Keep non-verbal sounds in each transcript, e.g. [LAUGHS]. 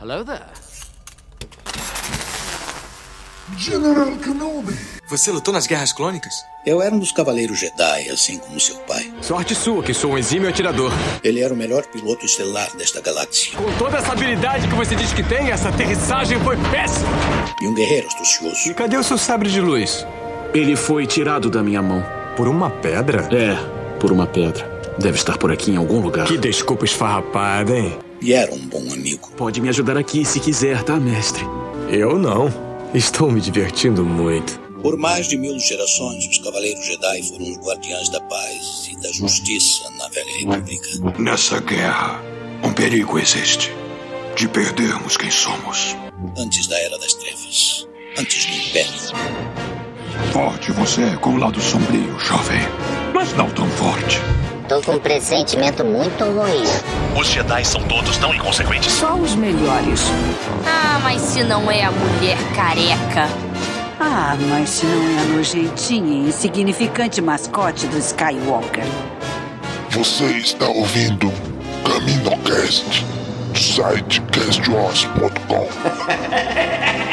Hello there. General Kenobi. Você lutou nas guerras clônicas? Eu era um dos cavaleiros Jedi, assim como seu pai. Sorte sua, que sou um exímio atirador. Ele era o melhor piloto estelar desta galáxia. Com toda essa habilidade que você diz que tem, essa aterrissagem foi péssima. E um guerreiro astucioso. E cadê o seu sabre de luz? Ele foi tirado da minha mão. Por uma pedra? É, por uma pedra. Deve estar por aqui em algum lugar. Que desculpa esfarrapada, hein? E era um bom amigo. Pode me ajudar aqui se quiser, tá, mestre? Eu não. Estou me divertindo muito. Por mais de mil gerações, os Cavaleiros Jedi foram os guardiães da paz e da justiça na Velha República. Nessa guerra, um perigo existe de perdermos quem somos. Antes da Era das Trevas, antes do Império. Forte você é com o lado sombrio, jovem, mas não tão forte. Tô com um pressentimento muito ruim. Os Jedi são todos tão inconsequentes. Só os melhores. Ah, mas se não é a mulher careca. Ah, mas se não é a nojentinha e insignificante mascote do Skywalker. Você está ouvindo CaminoCast do site castwars.com. [LAUGHS]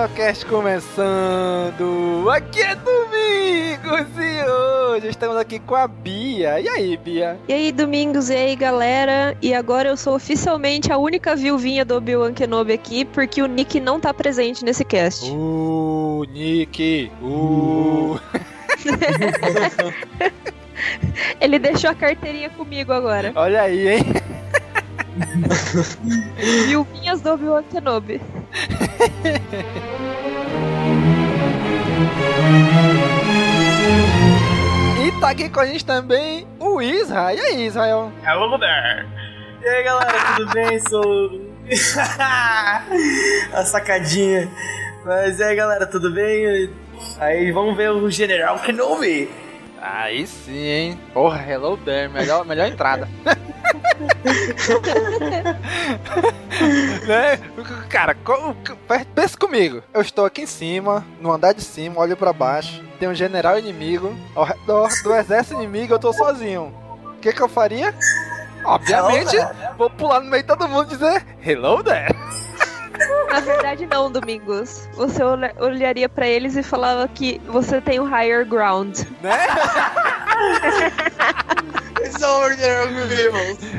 CaminoCast começando! Aqui é Domingos e hoje estamos aqui com a Bia. E aí, Bia? E aí, Domingos, e aí, galera? E agora eu sou oficialmente a única viuvinha do Obi-Wan Kenobi aqui, porque o Nick não tá presente nesse cast. Uh, Nick! Uh! [LAUGHS] [LAUGHS] Ele deixou a carteirinha comigo agora. Olha aí, hein? [LAUGHS] Viuvinhas do Obi-Wan Kenobi. E tá aqui com a gente também o Israel. E aí, Israel? Hello there! E aí, galera, tudo bem? Sou. [LAUGHS] a sacadinha. Mas e aí, galera, tudo bem? Aí vamos ver o General Kenobi. Aí sim, hein? Porra, hello there, melhor, melhor entrada. [LAUGHS] né? Cara, pensa comigo. Eu estou aqui em cima, no andar de cima, olho pra baixo. Tem um general inimigo. Ao redor do exército inimigo eu tô sozinho. O que que eu faria? Obviamente, vou pular no meio de todo mundo e dizer Hello there. Na verdade, não, Domingos. Você olha- olharia pra eles e falava que você tem o higher ground. Né? [LAUGHS]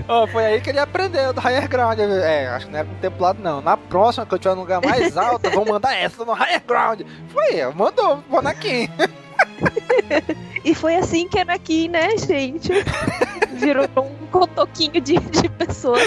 Ó, foi aí que ele aprendeu do higher ground. É, acho que não é contemplado não. Na próxima que eu tiver no lugar mais alto, eu vou mandar essa no higher ground. Foi, mandou, vou Anakin. [LAUGHS] E foi assim que Anakin, né, gente? Virou um cotoquinho de, de pessoa.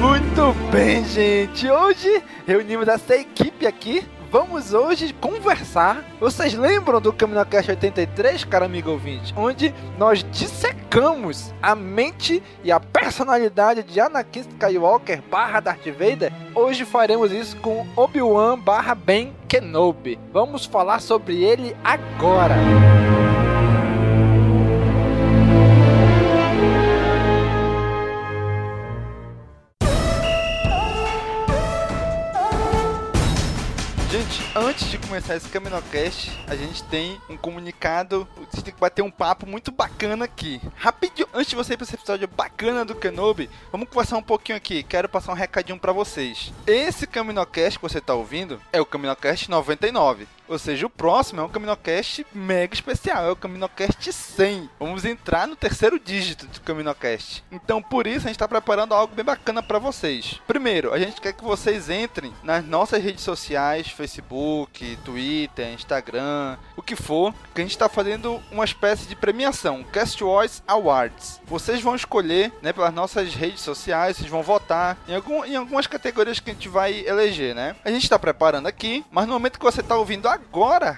Muito bem, gente. Hoje reunimos essa equipe aqui. Vamos hoje conversar. Vocês lembram do CaminoCast 83, cara amigo ouvinte? Onde nós dissecamos a mente e a personalidade de Anakin Skywalker barra Darth Vader. Hoje faremos isso com Obi-Wan barra Ben Kenobi. Vamos falar sobre ele agora. Gente, começar esse CaminoCast, a gente tem um comunicado, a gente tem que bater um papo muito bacana aqui. Rapidinho, antes de você ir pra esse episódio bacana do Kenobi, vamos conversar um pouquinho aqui. Quero passar um recadinho pra vocês. Esse CaminoCast que você tá ouvindo é o CaminoCast 99. Ou seja, o próximo é um CaminoCast mega especial, é o CaminoCast 100. Vamos entrar no terceiro dígito do CaminoCast. Então, por isso, a gente está preparando algo bem bacana para vocês. Primeiro, a gente quer que vocês entrem nas nossas redes sociais, Facebook, Twitter, Instagram, o que for, que a gente está fazendo uma espécie de premiação, Cast Wars Awards. Vocês vão escolher, né, pelas nossas redes sociais, vocês vão votar em, algum, em algumas categorias que a gente vai eleger, né? A gente está preparando aqui, mas no momento que você está ouvindo agora,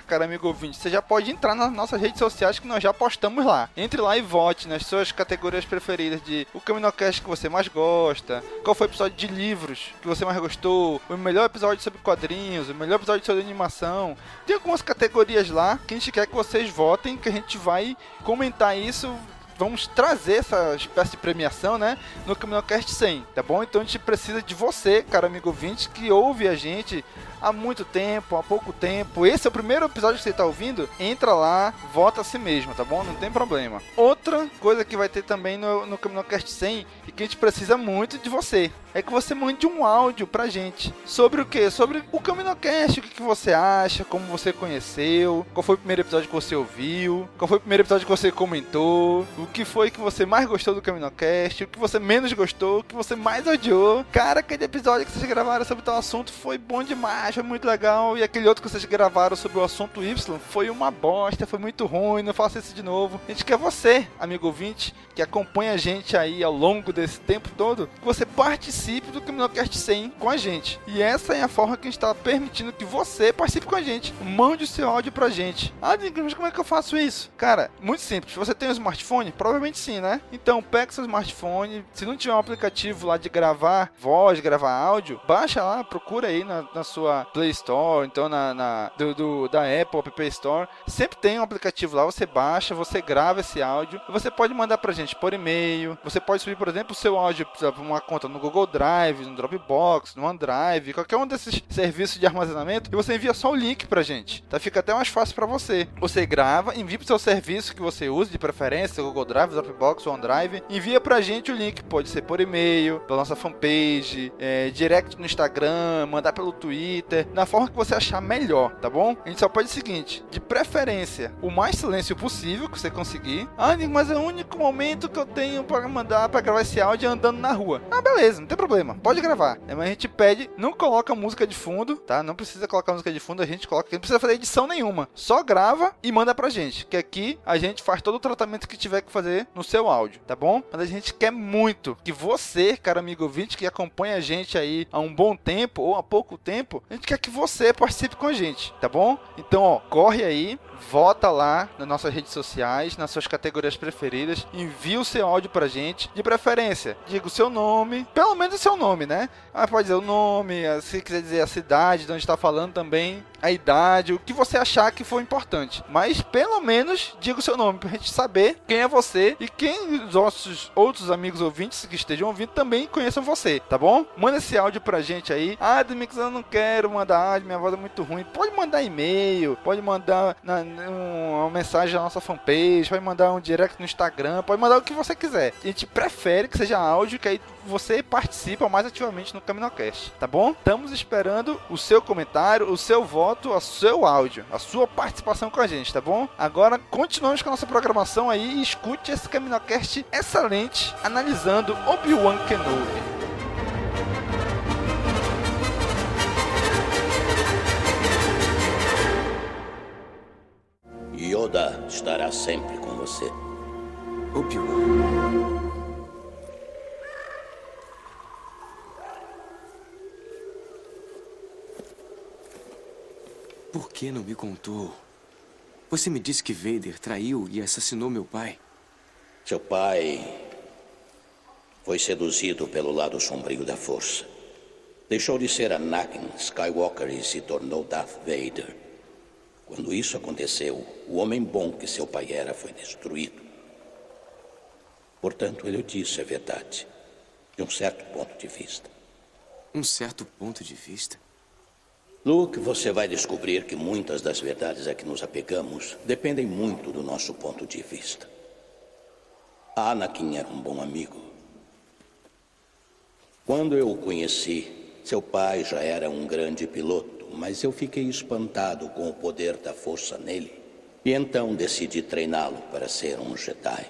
cara amigo ouvinte, você já pode entrar nas nossas redes sociais que nós já postamos lá. Entre lá e vote nas suas categorias preferidas de o Caminocast que você mais gosta, qual foi o episódio de livros que você mais gostou, o melhor episódio sobre quadrinhos, o melhor episódio sobre animação. Tem algumas categorias lá que a gente quer que vocês votem, que a gente vai comentar isso vamos trazer essa espécie de premiação, né, no CaminoCast 100, tá bom? Então a gente precisa de você, cara amigo ouvinte, que ouve a gente há muito tempo, há pouco tempo. Esse é o primeiro episódio que você está ouvindo. Entra lá, vota a si mesmo, tá bom? Não tem problema. Outra coisa que vai ter também no, no CaminoCast 100 e que a gente precisa muito de você é que você mande um áudio pra gente. Sobre o que? Sobre o CaminoCast, o que, que você acha, como você conheceu, qual foi o primeiro episódio que você ouviu, qual foi o primeiro episódio que você comentou, o que foi que você mais gostou do CaminoCast, o que você menos gostou, o que você mais odiou. Cara, aquele episódio que vocês gravaram sobre tal assunto foi bom demais, foi muito legal. E aquele outro que vocês gravaram sobre o assunto Y foi uma bosta, foi muito ruim, não faça isso de novo. A gente quer você, amigo ouvinte, que acompanha a gente aí ao longo desse tempo todo, que você participe do CaminoCast 100 com a gente. E essa é a forma que a gente está permitindo que você participe com a gente. Mande o seu áudio pra gente. Ah, mas como é que eu faço isso? Cara, muito simples. Você tem um smartphone? Provavelmente sim, né? Então, pega seu smartphone. Se não tiver um aplicativo lá de gravar voz, gravar áudio, baixa lá, procura aí na, na sua Play Store, então na, na do, do, da Apple App Store. Sempre tem um aplicativo lá, você baixa, você grava esse áudio. Você pode mandar pra gente por e-mail. Você pode subir, por exemplo, o seu áudio para uma conta no Google Drive, no Dropbox, no OneDrive, qualquer um desses serviços de armazenamento, e você envia só o link pra gente. Tá? Fica até mais fácil para você. Você grava, envia pro seu serviço que você usa de preferência, Google Drive, Dropbox, OneDrive, envia pra gente o link, pode ser por e-mail, pela nossa fanpage, é, direct no Instagram, mandar pelo Twitter, na forma que você achar melhor, tá bom? A gente só pode o seguinte, de preferência, o mais silêncio possível que você conseguir. Ah, mas é o único momento que eu tenho para mandar para gravar esse áudio andando na rua. Ah, beleza, não tem problema, pode gravar. É, mas a gente pede, não coloca música de fundo, tá? Não precisa colocar música de fundo, a gente coloca, não precisa fazer edição nenhuma. Só grava e manda pra gente, que aqui a gente faz todo o tratamento que tiver que fazer no seu áudio, tá bom? Mas a gente quer muito que você, cara amigo ouvinte, que acompanha a gente aí há um bom tempo ou há pouco tempo, a gente quer que você participe com a gente, tá bom? Então, ó, corre aí, vota lá nas nossas redes sociais, nas suas categorias preferidas, envia o seu áudio pra gente, de preferência, diga o seu nome, pelo menos o seu nome, né? Ah, pode dizer o nome, se quiser dizer a cidade de onde está falando também, a idade, o que você achar que for importante. Mas pelo menos diga o seu nome pra gente saber quem é você e quem os nossos outros amigos ouvintes que estejam ouvindo também conheçam você, tá bom? Manda esse áudio pra gente aí. Ah, Demix, eu não quero mandar áudio, minha voz é muito ruim. Pode mandar e-mail, pode mandar na, uma mensagem na nossa fanpage, pode mandar um direct no Instagram, pode mandar o que você quiser. A gente prefere que seja áudio, que aí você participa mais ativamente no CaminoCast, tá bom? Estamos esperando o seu comentário, o seu voto, o seu áudio, a sua participação com a gente, tá bom? Agora continuamos com a nossa programação aí e escute esse CaminoCast excelente analisando Obi-Wan Kenobi. Sempre com você. Obi-Wan. Por que não me contou? Você me disse que Vader traiu e assassinou meu pai. Seu pai foi seduzido pelo lado sombrio da força. Deixou de ser Anakin Skywalker e se tornou Darth Vader. Quando isso aconteceu, o homem bom que seu pai era foi destruído. Portanto, ele disse a verdade, de um certo ponto de vista. Um certo ponto de vista? Luke, você vai descobrir que muitas das verdades a que nos apegamos dependem muito do nosso ponto de vista. Anakin era um bom amigo. Quando eu o conheci, seu pai já era um grande piloto mas eu fiquei espantado com o poder da força nele. E então decidi treiná-lo para ser um Jedi.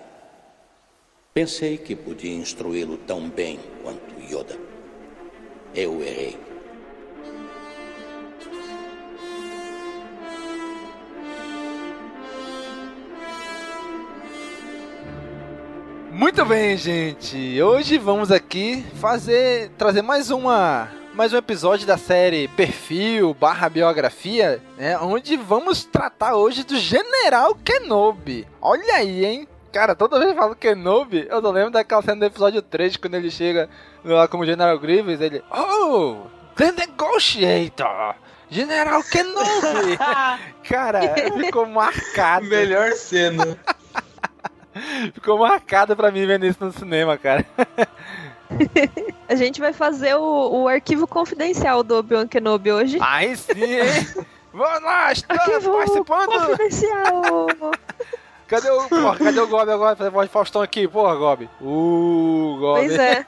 Pensei que podia instruí-lo tão bem quanto Yoda. Eu errei. Muito bem, gente. Hoje vamos aqui fazer trazer mais uma mais um episódio da série Perfil barra Biografia, né? Onde vamos tratar hoje do General Kenobi. Olha aí, hein? Cara, toda vez que eu falo Kenobi, eu tô lembro daquela cena do episódio 3, quando ele chega lá como General Grievous, ele... Oh! The Negotiator! General Kenobi! [LAUGHS] Cara, ficou marcado. Melhor cena. [LAUGHS] ficou marcado pra mim vendo isso no cinema, cara. [LAUGHS] [LAUGHS] A gente vai fazer o, o arquivo confidencial do Obi-Wan Kenobi hoje. Aí sim, hein? Vamos lá, estamos Arquivo participando! confidencial. [LAUGHS] Cadê o, porra, cadê o Gob agora? Fazer voz de Faustão aqui, porra, Gob. Uh, Gob. pois é.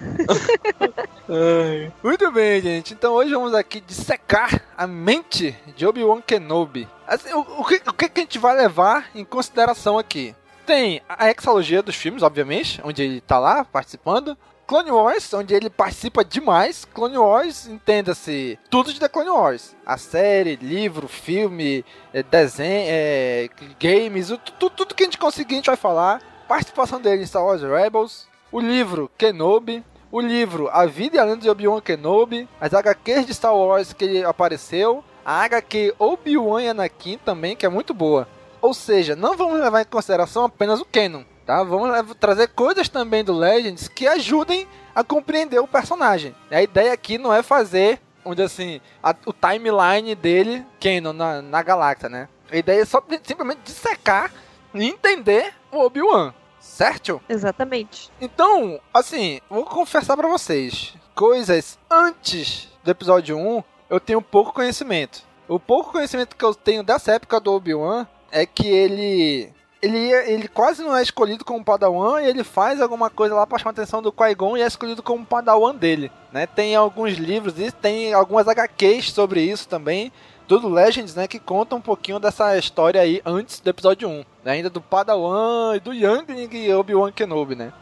[LAUGHS] Muito bem, gente. Então hoje vamos aqui dissecar a mente de Obi-Wan Kenobi. Assim, o, o que, o que que a gente vai levar em consideração aqui? Tem a exalogia dos filmes, obviamente, onde ele tá lá participando. Clone Wars, onde ele participa demais. Clone Wars, entenda-se, tudo de The Clone Wars. A série, livro, filme, eh, desenho, eh, games, o- tu- tudo que a gente conseguir a gente vai falar. Participação dele em Star Wars Rebels. O livro Kenobi. O livro A Vida e a Lenda de Obi-Wan Kenobi. As HQs de Star Wars que ele apareceu. A HQ Obi-Wan e Anakin também, que é muito boa. Ou seja, não vamos levar em consideração apenas o canon, tá? Vamos trazer coisas também do Legends que ajudem a compreender o personagem. A ideia aqui não é fazer, onde assim, a- o timeline dele canon na, na galáxia, né? A ideia é só simplesmente dissecar e entender o Obi-Wan, certo? Exatamente. Então, assim, vou confessar pra vocês, coisas antes do episódio 1, eu tenho pouco conhecimento. O pouco conhecimento que eu tenho dessa época do Obi-Wan é que ele ele, ele quase não é escolhido como Padawan e ele faz alguma coisa lá pra chamar a atenção do Qui-Gon e é escolhido como Padawan dele, né? Tem alguns livros e tem algumas HQs sobre isso também, do Legends, né, que conta um pouquinho dessa história aí antes do episódio 1, né? ainda do Padawan e do Youngling e Obi-Wan Kenobi, né?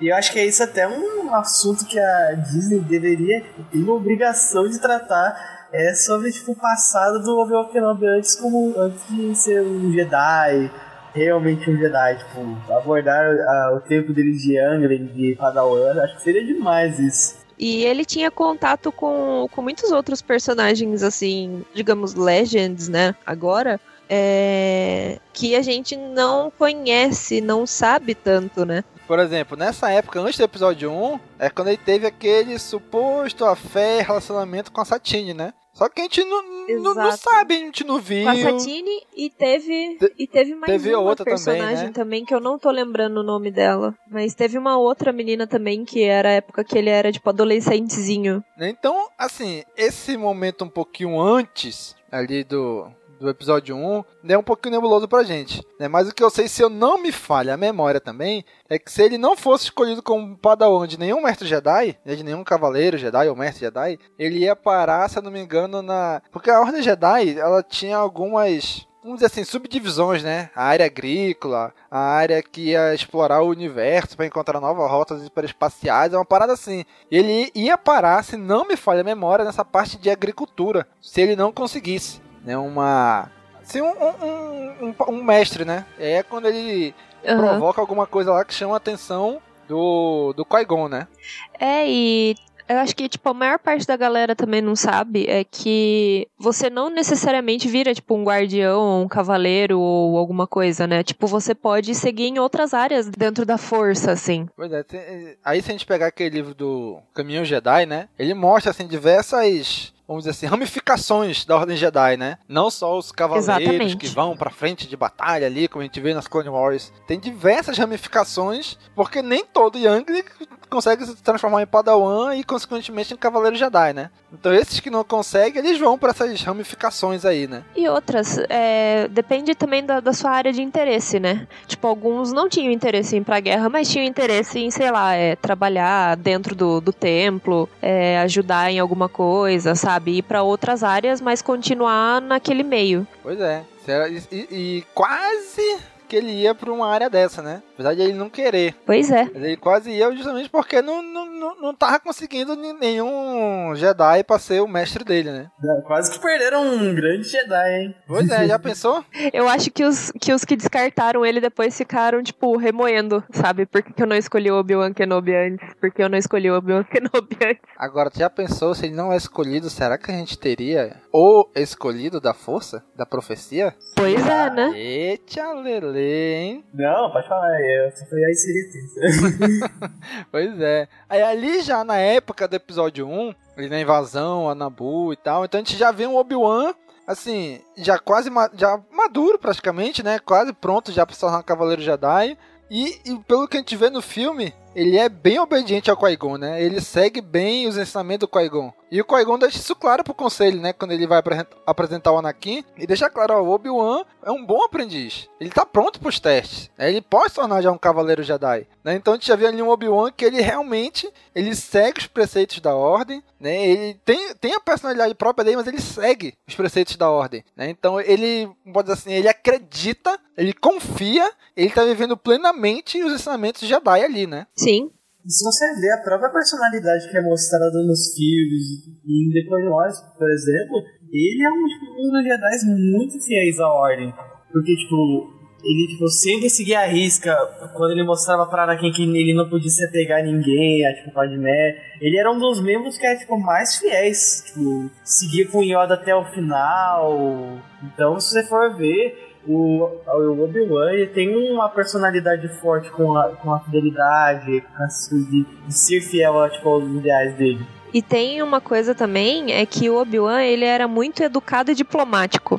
E eu acho que é isso até um assunto que a Disney deveria ter uma obrigação de tratar é sobre tipo, o passado do Obi-Wan Kenobi antes, como, antes de ser um Jedi, realmente um Jedi, tipo, abordar ah, o tempo dele de Youngling, de Padawan, acho que seria demais isso. E ele tinha contato com, com muitos outros personagens, assim, digamos, legends, né? Agora. é, que a gente não conhece, não sabe tanto, né? Por exemplo, nessa época, antes do episódio 1, é quando ele teve aquele suposto afé relacionamento com a Satine, né? Só que a gente não, não, não sabe, a gente não viu. Com a Satine e teve e teve mais teve uma outra também, personagem né? também, que eu não tô lembrando o nome dela, mas teve uma outra menina também que era a época que ele era tipo adolescentezinho. Então, assim, esse momento um pouquinho antes ali do, do episódio 1 é um pouquinho nebuloso pra gente. Né? Mas o que eu sei, se eu não me falha a memória também, é que se ele não fosse escolhido como padawan de nenhum mestre Jedi, né, de nenhum cavaleiro Jedi ou mestre Jedi, ele ia parar, se eu não me engano, na... Porque a Ordem Jedi, ela tinha algumas... Vamos dizer assim, subdivisões, né? A área agrícola, a área que ia explorar o universo para encontrar novas rotas hiperespaciais, é uma parada assim. Ele ia parar, se não me falha a memória, nessa parte de agricultura, se ele não conseguisse, né? Uma... Assim, um, um, um, um mestre, né? É quando ele Aham. provoca alguma coisa lá que chama a atenção do, do Qui-Gon, né? É, e eu acho que, tipo, a maior parte da galera também não sabe é que você não necessariamente vira, tipo, um guardião, um cavaleiro ou alguma coisa, né? Tipo, você pode seguir em outras áreas dentro da força, assim. Pois é, tem- aí se a gente pegar aquele livro do Caminho Jedi, né? Ele mostra, assim, diversas, vamos dizer assim, ramificações da Ordem Jedi, né? Não só os cavaleiros Exatamente. que vão pra frente de batalha ali, como a gente vê nas Clone Wars. Tem diversas ramificações, porque nem todo Youngling consegue se transformar em Padawan e, consequentemente, em Cavaleiro Jedi, né? Então esses que não conseguem, eles vão pra essas ramificações aí, né? E outras, é, depende também da, da sua área de interesse, né? Tipo, alguns não tinham interesse em ir pra guerra, mas tinham interesse em, sei lá, é, trabalhar dentro do, do templo, é, ajudar em alguma coisa, sabe? Ir pra outras áreas, mas continuar naquele meio. Pois é. E, e- e quase que ele ia pra uma área dessa, né? Apesar de ele não querer. Pois é. Mas Ele quase ia justamente porque não, não, não, não tava conseguindo nenhum Jedi pra ser o mestre dele, né? Quase que perderam um grande Jedi, hein? Pois é, já pensou? [LAUGHS] Eu acho que os, que os que descartaram ele depois ficaram, tipo, remoendo, sabe? Por que, que eu não escolhi o Obi-Wan Kenobi antes? Por que eu não escolhi o Obi-Wan [LAUGHS] Kenobi antes? Agora, tu já pensou se ele não é escolhido, será que a gente teria o escolhido da força, da profecia? Pois é, né? Eita, lele, hein? Não, pode falar, [LAUGHS] Pois é. Aí ali já na época do episódio 1, ali na invasão, a Nabu e tal. Então a gente já vê um Obi-Wan assim, já quase já maduro praticamente, né? Quase pronto já para se tornar um Cavaleiro Jedi. E, e, pelo que a gente vê no filme, ele é bem obediente ao Qui-Gon, né? Ele segue bem os ensinamentos do Qui-Gon. E o Qui-Gon deixa isso claro pro conselho, né? Quando ele vai apresentar o Anakin. E deixa claro, ó, o Obi-Wan é um bom aprendiz. Ele tá pronto pros testes. Né? Ele pode se tornar já um Cavaleiro Jedi. Né? Então a gente já vê ali um Obi-Wan que ele realmente ele segue os preceitos da Ordem. Né? Ele tem, tem a personalidade própria dele, mas ele segue os preceitos da Ordem. Né? Então ele, pode dizer assim, ele acredita, ele confia, ele tá vivendo plenamente os ensinamentos Jedi ali, né? Sim. Se você vê a própria personalidade que é mostrada nos filmes e em The Clone Wars, por exemplo, ele é um, tipo, um dos Jedi muito fiéis à ordem. Porque, tipo, ele tipo, sempre seguia a risca quando ele mostrava pra Anakin que ele não podia se apegar a ninguém, a tipo Padmé. Ele era um dos membros que era tipo, mais fiéis, tipo, seguia com Yoda até o final. Então, se você for ver, o, o Obi-Wan tem uma personalidade forte com a, com a fidelidade, com a, de, de ser fiel tipo, aos ideais dele. E tem uma coisa também, é que o Obi-Wan ele era muito educado e diplomático.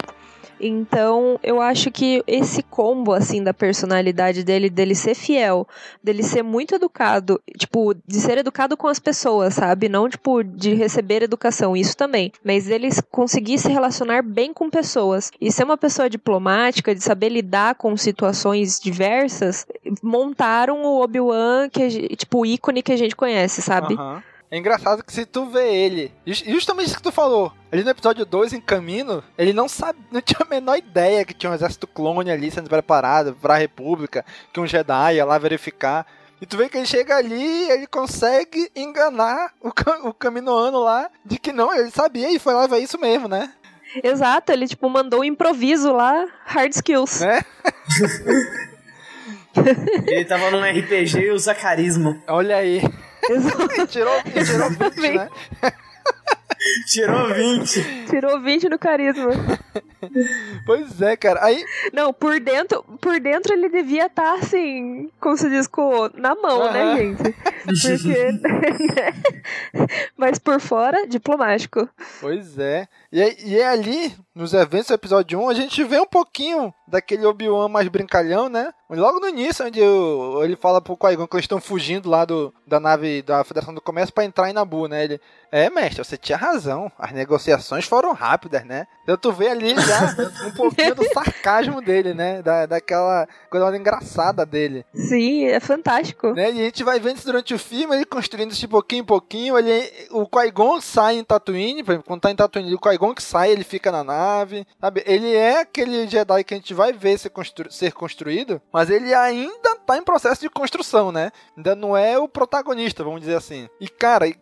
Então, eu acho que esse combo, assim, da personalidade dele, dele ser fiel, dele ser muito educado, tipo, de ser educado com as pessoas, sabe? Não, tipo, de receber educação, isso também. Mas ele conseguir se relacionar bem com pessoas. E ser uma pessoa diplomática, de saber lidar com situações diversas, montaram o Obi-Wan, que, tipo, o ícone que a gente conhece, sabe? É engraçado que se tu vê ele, justamente isso que tu falou, ali no episódio 2 em caminho, ele não sabe, [LAUGHS] não tinha a menor ideia que tinha um exército clone ali sendo preparado pra República, que um Jedi ia lá verificar. E tu vê que ele chega ali ele consegue enganar o, [LAUGHS] o caminoano lá de que não, ele sabia e foi lá ver isso mesmo, né? Exato, ele tipo mandou um improviso lá, hard skills. Né? [LAUGHS] ele tava num RPG e usa carisma. Olha aí. Tirou, tirou 20, né? Tirou 20. Tirou 20 no carisma. Pois é, cara. Aí. Não, por dentro, por dentro ele devia estar tá, assim, como se diz, com, na mão, uhum. né, gente? Porque. [LAUGHS] Né? Mas por fora, diplomático. Pois é. E é, e é ali, nos eventos do episódio 1, a gente vê um pouquinho daquele Obi-Wan mais brincalhão, né? Logo no início, onde eu, ele fala pro Qui-Gon que eles estão fugindo lá do, da nave da Federação do Comércio para entrar em Nabu, né? Ele, é, mestre, você tinha razão. As negociações foram rápidas, né? Então tu vê ali já um pouquinho do sarcasmo dele, né? Da, daquela coisa engraçada dele. Sim, é fantástico. Né? E a gente vai vendo isso durante o filme, ele construindo isso de pouquinho em pouquinho. Ele, o Qui-Gon sai em Tatooine, por exemplo, quando tá em Tatooine, o Qui-Gon que sai, ele fica na nave, sabe? Ele é aquele Jedi que a gente vai ver ser, constru ser construído, mas ele ainda tá em processo de construção, né? Ainda não é o protagonista, vamos dizer assim. E, cara, e,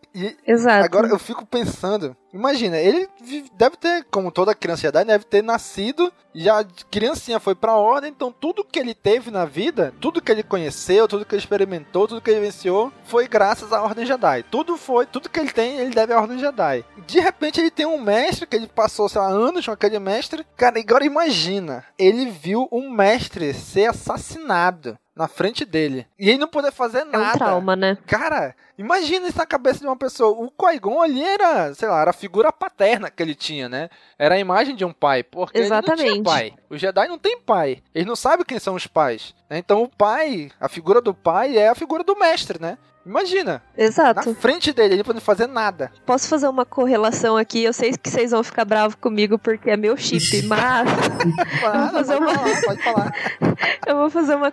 Exato. agora eu fico pensando, imagina, ele deve ter, como toda criança Jedi, deve ter nascido, já criancinha foi pra ordem, então tudo que ele teve na vida, tudo que ele conheceu, tudo que ele experimentou, tudo que ele venceu, foi graças à Ordem Jedi. Tudo foi, tudo que ele tem, ele deve à Ordem Jedi. De repente ele tem um mestre, que ele passou, sei lá, anos com aquele mestre. Cara, agora imagina, ele viu um mestre ser assassinado na frente dele. E ele não poder fazer nada. É um trauma, né? Cara, imagina isso na cabeça de uma pessoa. O Qui-Gon ali era, sei lá, era a figura paterna que ele tinha, né? Era a imagem de um pai. Porque Exatamente. ele não tinha pai. O Jedi não tem pai. Ele não sabe quem são os pais. Então o pai, a figura do pai é a figura do mestre, né? Imagina. Exato. Na frente dele, ele não pode fazer nada. Posso fazer uma correlação aqui? Eu sei que vocês vão ficar bravos comigo porque é meu chip, [LAUGHS] mas. [LAUGHS] [LAUGHS] eu vou fazer uma... falar, pode falar. eu vou fazer uma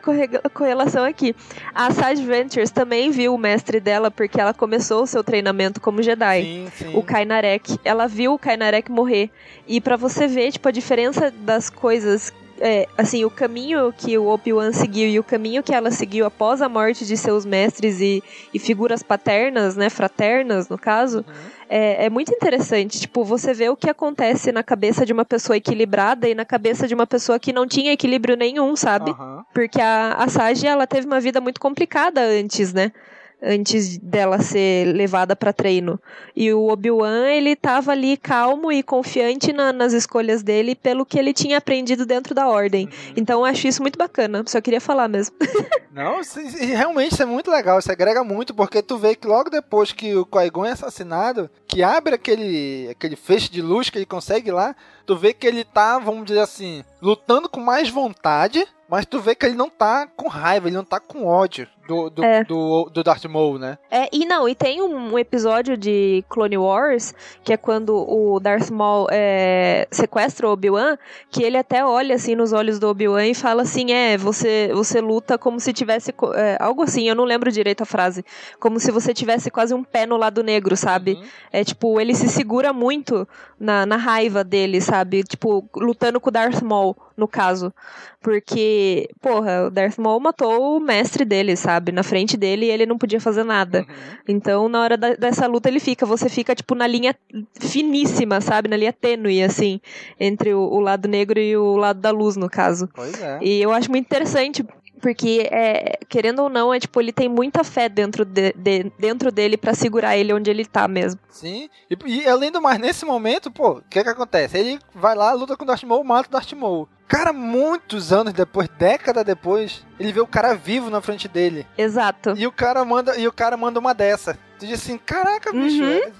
correlação aqui. A Side Ventures também viu o mestre dela porque ela começou o seu treinamento como Jedi. Sim, sim. O Kainarek. Ela viu o Kainarek morrer. E para você ver, tipo, a diferença das coisas é, assim, o caminho que o Obi-Wan seguiu e o caminho que ela seguiu após a morte de seus mestres e, e figuras paternas, né, fraternas, no caso, uhum. é, é, muito interessante. Tipo, você vê o que acontece na cabeça de uma pessoa equilibrada e na cabeça de uma pessoa que não tinha equilíbrio nenhum, sabe? Uhum. Porque a, a Sage, ela teve uma vida muito complicada antes, né? Antes dela ser levada para treino. E o Obi-Wan, ele tava ali calmo e confiante na, nas escolhas dele pelo que ele tinha aprendido dentro da ordem. Uhum. Então eu acho isso muito bacana. Só queria falar mesmo. [LAUGHS] Não, realmente isso é muito legal, isso agrega muito, porque tu vê que logo depois que o Qui-Gon é assassinado, que abre aquele, aquele feixe de luz que ele consegue lá, tu vê que ele tá, vamos dizer assim, lutando com mais vontade, mas tu vê que ele não tá com raiva, ele não tá com ódio do, do, é. do, do Darth Maul, né? É, e não, e tem um episódio de Clone Wars, que é quando o Darth Maul é, sequestra o Obi-Wan, que ele até olha assim nos olhos do Obi-Wan e fala assim, é, você, você luta como se tivesse, é, algo assim, eu não lembro direito a frase, como se você tivesse quase um pé no lado negro, sabe? Uhum. É tipo, ele se segura muito na, na raiva dele, sabe? Tipo, lutando com o Darth Maul, no caso. Porque, porra, o Darth Maul matou o mestre dele, sabe? Na frente dele e ele não podia fazer nada. Uhum. Então, na hora da, dessa luta, ele fica. Você fica, tipo, na linha finíssima, sabe? Na linha tênue, assim. Entre o, o lado negro e o lado da luz, no caso. Pois é. E eu acho muito interessante porque é, querendo ou não, é tipo, ele tem muita fé dentro, de, de dentro dele para segurar ele onde ele tá mesmo. Sim. E, e, além do mais, nesse momento, pô, o que que acontece? Ele vai lá, luta com o Darth Maul, mata o Darth Maul. Cara, muitos anos depois, década depois, ele vê o cara vivo na frente dele. Exato. E o cara manda, e o cara manda uma dessa. Tu diz assim, caraca, bicho, uhum.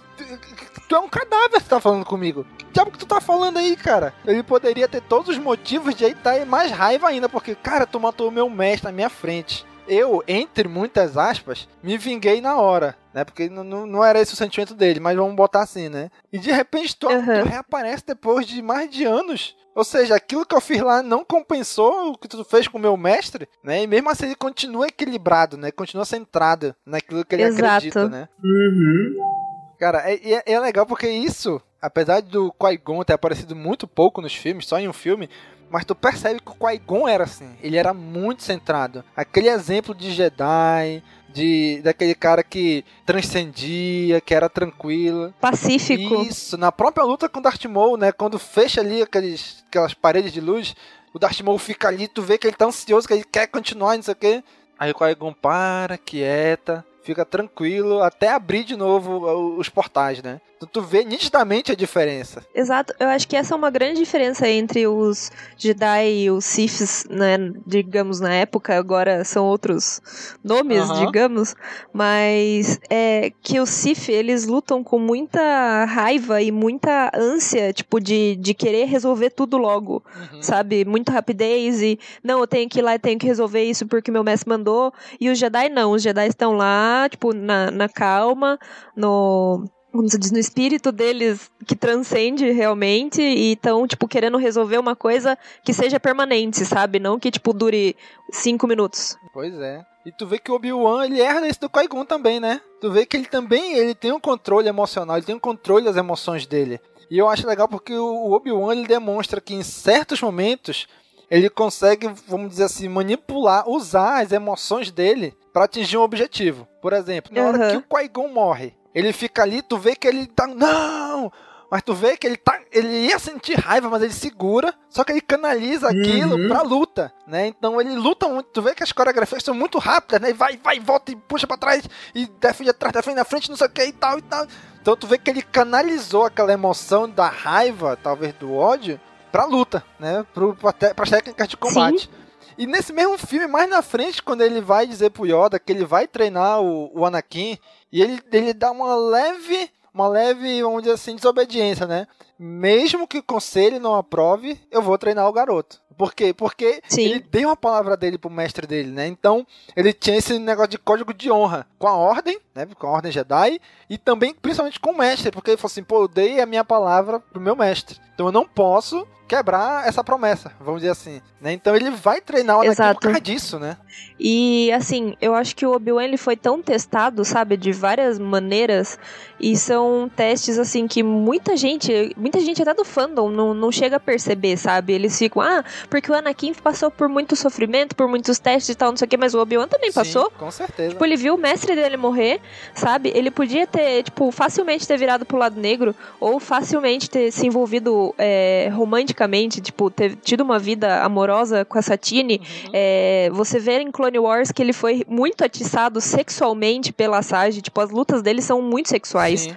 Tu é um cadáver que tá falando comigo. Que diabo que tu tá falando aí, cara? Ele poderia ter todos os motivos de aí tá mais raiva ainda, porque, cara, tu matou o meu mestre na minha frente. Eu, entre muitas aspas, me vinguei na hora, né? Porque não, não era esse o sentimento dele, mas vamos botar assim, né? E de repente tu, uhum. tu reaparece depois de mais de anos ou seja, aquilo que eu fiz lá não compensou o que tu fez com o meu mestre, né? E mesmo assim ele continua equilibrado, né? Continua centrado naquilo que ele Exato. acredita, né? Uhum. Cara, é, é, é legal porque isso, apesar do Qui-Gon ter aparecido muito pouco nos filmes, só em um filme, mas tu percebe que o Qui-Gon era assim, ele era muito centrado. Aquele exemplo de Jedi, de daquele cara que transcendia, que era tranquilo. Pacífico. Isso, na própria luta com o Darth Maul, né, quando fecha ali aqueles, aquelas paredes de luz, o Darth Maul fica ali, tu vê que ele tá ansioso, que ele quer continuar, não sei o quê. Aí o Qui-Gon para, quieta, fica tranquilo até abrir de novo os portais, né? Tu, tu vê nitidamente a diferença. Exato, eu acho que essa é uma grande diferença entre os Jedi e os Siths, né, digamos, na época, agora são outros nomes, digamos, mas é que os Sith, eles lutam com muita raiva e muita ânsia, tipo, de, de querer resolver tudo logo, uhum. sabe? Muita rapidez e, não, eu tenho que ir lá e tenho que resolver isso porque meu mestre mandou, e os Jedi não, os Jedi estão lá, tipo, na, na calma, no como se diz, no espírito deles que transcende realmente e estão, tipo, querendo resolver uma coisa que seja permanente, sabe? Não que, tipo, dure cinco minutos. Pois é. E tu vê que o Obi-Wan, ele erra nesse do Qui-Gon também, né? Tu vê que ele também, ele tem um controle emocional, ele tem um controle das emoções dele. E eu acho legal porque o Obi-Wan, ele demonstra que em certos momentos ele consegue, vamos dizer assim, manipular, usar as emoções dele para atingir um objetivo. Por exemplo, na uhum. hora que o Qui-Gon morre, ele fica ali, tu vê que ele tá. Não! Mas tu vê que ele tá. Ele ia sentir raiva, mas ele segura. Só que ele canaliza aquilo uhum. pra luta, né? Então ele luta muito. Tu vê que as coreografias são muito rápidas, né? E vai, vai, volta e puxa pra trás. E defende atrás, defende na frente, não sei o que e tal e tal. Então tu vê que ele canalizou aquela emoção da raiva, talvez do ódio, pra luta, né? Pro, pra, te, pras técnicas de combate. Sim. E nesse mesmo filme, mais na frente, quando ele vai dizer pro Yoda que ele vai treinar o, o Anakin, e ele, ele dá uma leve, uma leve, vamos dizer assim, desobediência, né? Mesmo que o conselho não aprove, eu vou treinar o garoto. Por quê? Porque Sim. ele deu a palavra dele pro mestre dele, né? Então, ele tinha esse negócio de código de honra com a ordem, né? Com a ordem Jedi, e também, principalmente com o mestre, porque ele falou assim, pô, eu dei a minha palavra pro meu mestre. Então eu não posso quebrar essa promessa, vamos dizer assim. Né? Então ele vai treinar o Anakin por causa disso, né? E assim, eu acho que o Obi-Wan ele foi tão testado, sabe, de várias maneiras, e são testes assim que muita gente, muita gente até do fandom não, não chega a perceber, sabe? Eles ficam, ah, porque o Anakin passou por muito sofrimento, por muitos testes e tal, não sei o que, mas o Obi-Wan também Sim, passou. Com certeza. Tipo, ele viu o mestre dele morrer, sabe? Ele podia ter, tipo, facilmente ter virado pro lado negro, ou facilmente ter se envolvido é, romanticamente tipo, ter tido uma vida amorosa com a Satine, Uhum. é, você vê em Clone Wars que ele foi muito atiçado sexualmente pela Sage, tipo, as lutas dele são muito sexuais. Sim.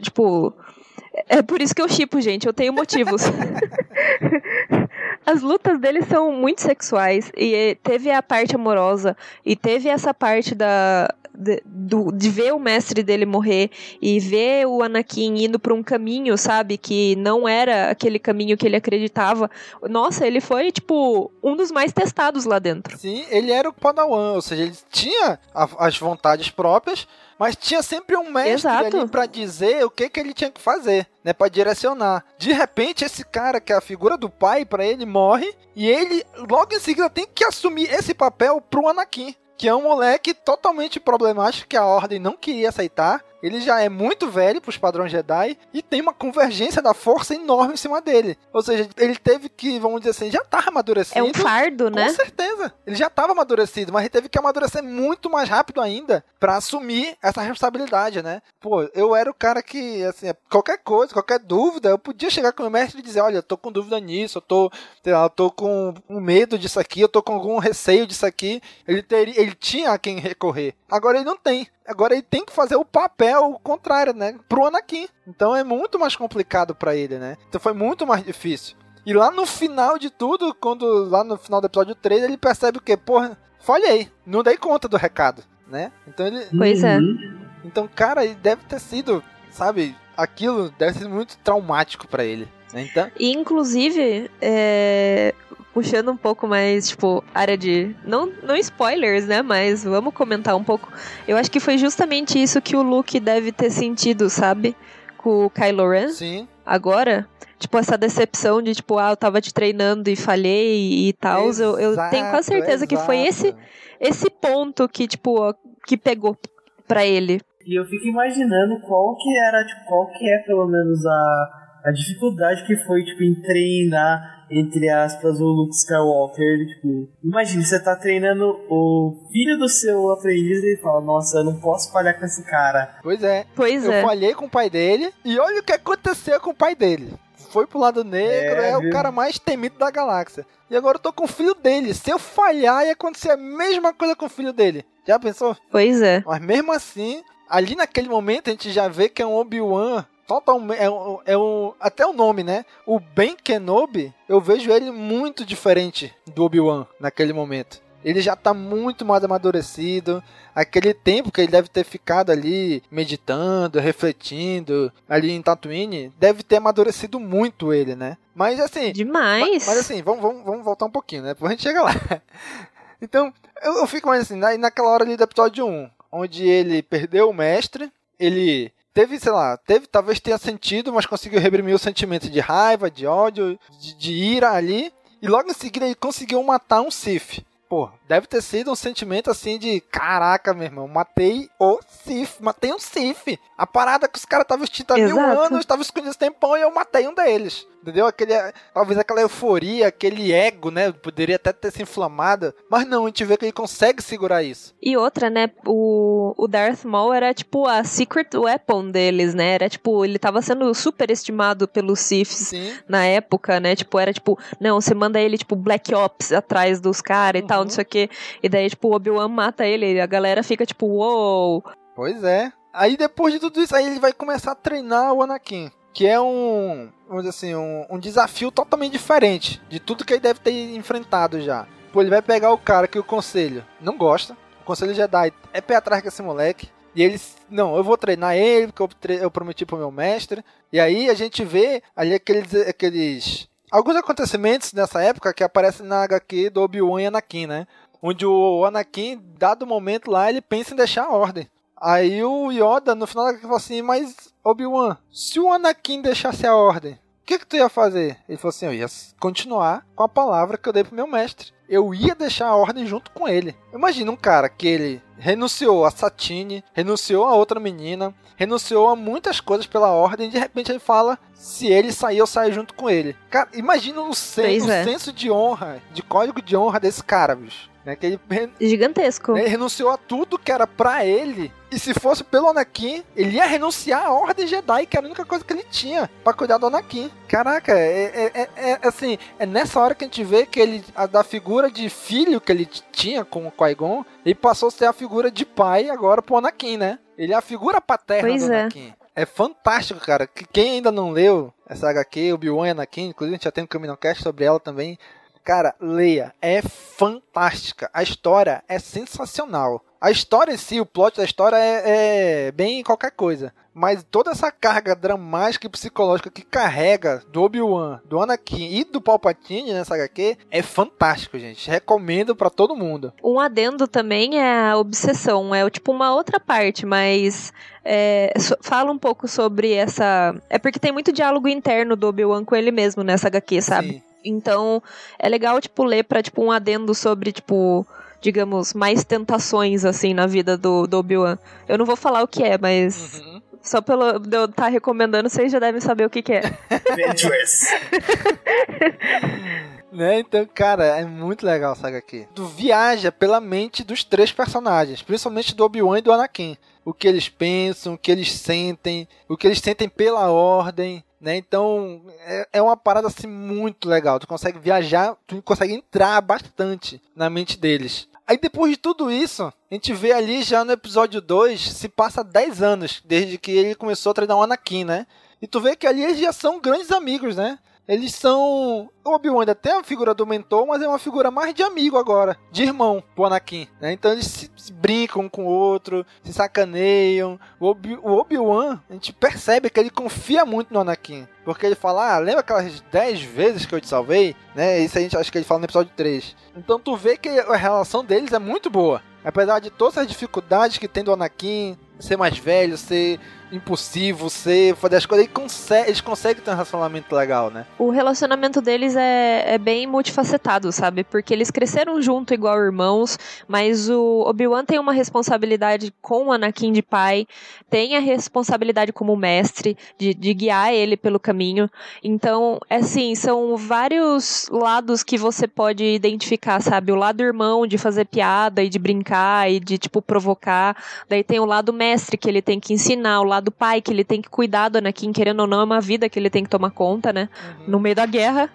Tipo, é por isso que eu chipo, gente, eu tenho motivos. [LAUGHS] As lutas dele são muito sexuais. E eh, teve a parte amorosa. E teve essa parte da. De, do- de ver o mestre dele morrer e ver o Anakin indo por um caminho, sabe? Que não era aquele caminho que ele acreditava. Nossa, ele foi, tipo, um dos mais testados lá dentro. Sim, ele era o Padawan, ou seja, ele tinha a- as vontades próprias, mas tinha sempre um mestre Exato. ali pra dizer o que, que ele tinha que fazer, né, Pra direcionar. De repente, esse cara que é a figura do pai pra ele morre e ele logo em seguida tem que assumir esse papel pro Anakin. Que é um moleque totalmente problemático que a ordem não queria aceitar. Ele já é muito velho pros padrões Jedi e tem uma convergência da força enorme em cima dele. Ou seja, ele teve que, vamos dizer assim, já tá amadurecido. É um fardo, né? Com certeza. Ele já estava amadurecido, mas ele teve que amadurecer muito mais rápido ainda pra assumir essa responsabilidade, né? Pô, eu era o cara que, assim, qualquer coisa, qualquer dúvida, eu podia chegar com o meu mestre e dizer, olha, eu tô com dúvida nisso, eu tô, sei lá, eu tô com um medo disso aqui, eu tô com algum receio disso aqui. Ele teria, ele tinha a quem recorrer. Agora ele não tem. Agora ele tem que fazer o papel contrário, né? Pro Anakin. Então é muito mais complicado pra ele, né? Então foi muito mais difícil. E lá no final de tudo, quando lá no final do episódio 3, ele percebe o quê? Porra, falhei, não dei conta do recado, né? Então ele. Pois é. Então, cara, ele deve ter sido, sabe, aquilo deve ser muito traumático pra ele. Então, E, inclusive, é, puxando um pouco mais, tipo, área de. Não, não spoilers, né? Mas vamos comentar um pouco. Eu acho que foi justamente isso que o Luke deve ter sentido, sabe? Com o Kylo Ren. sim. Agora. Tipo, essa decepção de, tipo, ah, eu tava te treinando e falhei e tal. Eu, eu tenho quase certeza que foi esse, exato. esse ponto que, tipo, ó, que pegou pra ele. E eu fico imaginando qual que era, tipo, qual que é pelo menos a, a dificuldade que foi, tipo, em treinar, entre aspas, o Luke Skywalker. Tipo, imagine, você tá treinando o filho do seu aprendiz e ele fala, nossa, eu não posso falhar com esse cara. Pois é. Pois eu é. falhei com o pai dele e olha o que aconteceu com o pai dele. Foi pro lado negro, É, é, o cara mais temido da galáxia. E agora eu tô com o filho dele. Se eu falhar, ia acontecer a mesma coisa com o filho dele. Já pensou? Pois é. Mas mesmo assim, ali naquele momento a gente já vê que é um Obi-Wan totalmente. É um, é um- até o nome, né? O Ben Kenobi, eu vejo ele muito diferente do Obi-Wan naquele momento. Ele já tá muito mais amadurecido. Aquele tempo que ele deve ter ficado ali meditando, refletindo, ali em Tatooine, deve ter amadurecido muito ele, né? Mas assim, Demais. mas, mas assim, vamos, vamos, vamos voltar um pouquinho, né? Depois a gente chega lá. [LAUGHS] Então, eu, eu fico mais assim, na, naquela hora ali do episódio 1, onde ele perdeu o mestre, ele teve, sei lá, teve, talvez tenha sentido, mas conseguiu reprimir o sentimento de raiva, de ódio, de, de ira ali, e logo em seguida ele conseguiu matar um Sith. Pô, deve ter sido um sentimento assim de caraca, meu irmão, matei o Sith, matei um Sith. A parada que os caras estavam extintos há mil Exato. anos, estavam escondidos tempão e eu matei um deles. Entendeu? Aquele, talvez aquela euforia, aquele ego, né? Poderia até ter se inflamado. Mas não, a gente vê que ele consegue segurar isso. E outra, né? O, o Darth Maul era tipo a secret weapon deles, né? Era tipo, ele tava sendo super estimado pelos Siths na época, né? Tipo, era tipo, não, você manda ele, tipo, Black Ops atrás dos caras e tal, Uhum. não sei o quê. E daí, tipo, o Obi-Wan mata ele e a galera fica tipo, uou. Pois é. Aí depois de tudo isso, aí ele vai começar a treinar o Anakin. Que é um, vamos dizer assim, um, um desafio totalmente diferente de tudo que ele deve ter enfrentado já. Pô, ele vai pegar o cara que o conselho não gosta. O conselho Jedi é pé atrás com esse moleque. E eles, não, eu vou treinar ele, porque eu, tre- eu prometi pro meu mestre. E aí a gente vê ali aqueles, aqueles... Alguns acontecimentos nessa época que aparecem na HQ do Obi-Wan e Anakin, né? Onde o Anakin, dado momento lá, ele pensa em deixar a ordem. Aí o Yoda, no final falou assim, mas Obi-Wan, se o Anakin deixasse a ordem, o que que tu ia fazer? Ele falou assim, eu ia continuar com a palavra que eu dei pro meu mestre. Eu ia deixar a ordem junto com ele. Imagina um cara que ele renunciou a Satine, renunciou a outra menina, renunciou a muitas coisas pela ordem, e de repente ele fala, se ele sair, eu saio junto com ele. Cara, imagina o, sen o é. senso de honra, de código de honra desse cara, bicho. Né? Que ele Gigantesco. ele renunciou a tudo que era pra ele E se fosse pelo Anakin, ele ia renunciar à Ordem Jedi, que era a única coisa que ele tinha pra cuidar do Anakin. Caraca, é, é, é, é assim, é nessa hora que a gente vê que ele, a, da figura de filho que ele tinha com o Qui-Gon, ele passou a ser a figura de pai agora pro Anakin, né? Ele é a figura paterna Pois do é. Anakin. É fantástico, cara. Que- Quem ainda não leu essa HQ, Obi-Wan e Anakin, inclusive a gente já tem um Caminocast sobre ela também. Cara, leia. É fantástica. A história é sensacional. A história em si, o plot da história é, é bem qualquer coisa. Mas toda essa carga dramática e psicológica que carrega do Obi-Wan, do Anakin e do Palpatine nessa HQ é fantástico, gente. Recomendo pra todo mundo. Um adendo também é a obsessão, é tipo uma outra parte, mas é, so- fala um pouco sobre essa. É porque tem muito diálogo interno do Obi-Wan com ele mesmo nessa HQ, sabe? Então é legal, tipo, ler pra tipo, um adendo sobre, tipo, digamos, mais tentações, assim, na vida do, do Obi-Wan. Eu não vou falar o que é, mas. Só pelo de eu estar recomendando, vocês já devem saber o que, que é. Adventures. [LAUGHS] Né? Então, cara, é muito legal essa HQ. Tu viaja pela mente dos três personagens, principalmente do Obi-Wan e do Anakin. O que eles pensam, o que eles sentem, o que eles sentem pela ordem, né? Então, é, é uma parada assim muito legal. Tu consegue viajar, tu consegue entrar bastante na mente deles. Aí depois de tudo isso, a gente vê ali já no episódio 2, se passa 10 anos desde que ele começou a treinar o Anakin, né? E tu vê que ali eles já são grandes amigos, né? Eles são. O Obi-Wan ainda tem a figura do mentor, mas é uma figura mais de amigo agora, de irmão pro Anakin. Né? Então eles se, brincam um com o outro, se sacaneiam. O Obi- Obi-Wan, a gente percebe que ele confia muito no Anakin. Porque ele fala, ah, lembra aquelas 10 vezes que eu te salvei? Né? Isso a gente acha que ele fala no episódio 3. Então tu vê que a relação deles é muito boa. Apesar de todas as dificuldades que tem do Anakin, ser mais velho, ser impulsivo, ser fazer as coisas, ele consegue, eles conseguem ter um relacionamento legal, né? O relacionamento deles é, é bem multifacetado, sabe? Porque eles cresceram junto igual irmãos, mas o Obi-Wan tem uma responsabilidade com o Anakin de pai, tem a responsabilidade como mestre de, de guiar ele pelo caminho. Então, assim, são vários lados que você pode identificar, sabe? O lado irmão de fazer piada e de brincar e de, tipo, provocar. Daí tem o lado mestre que ele tem que ensinar, o lado pai que ele tem que cuidar do Anakin, querendo ou não, é uma vida que ele tem que tomar conta, né? No meio da guerra.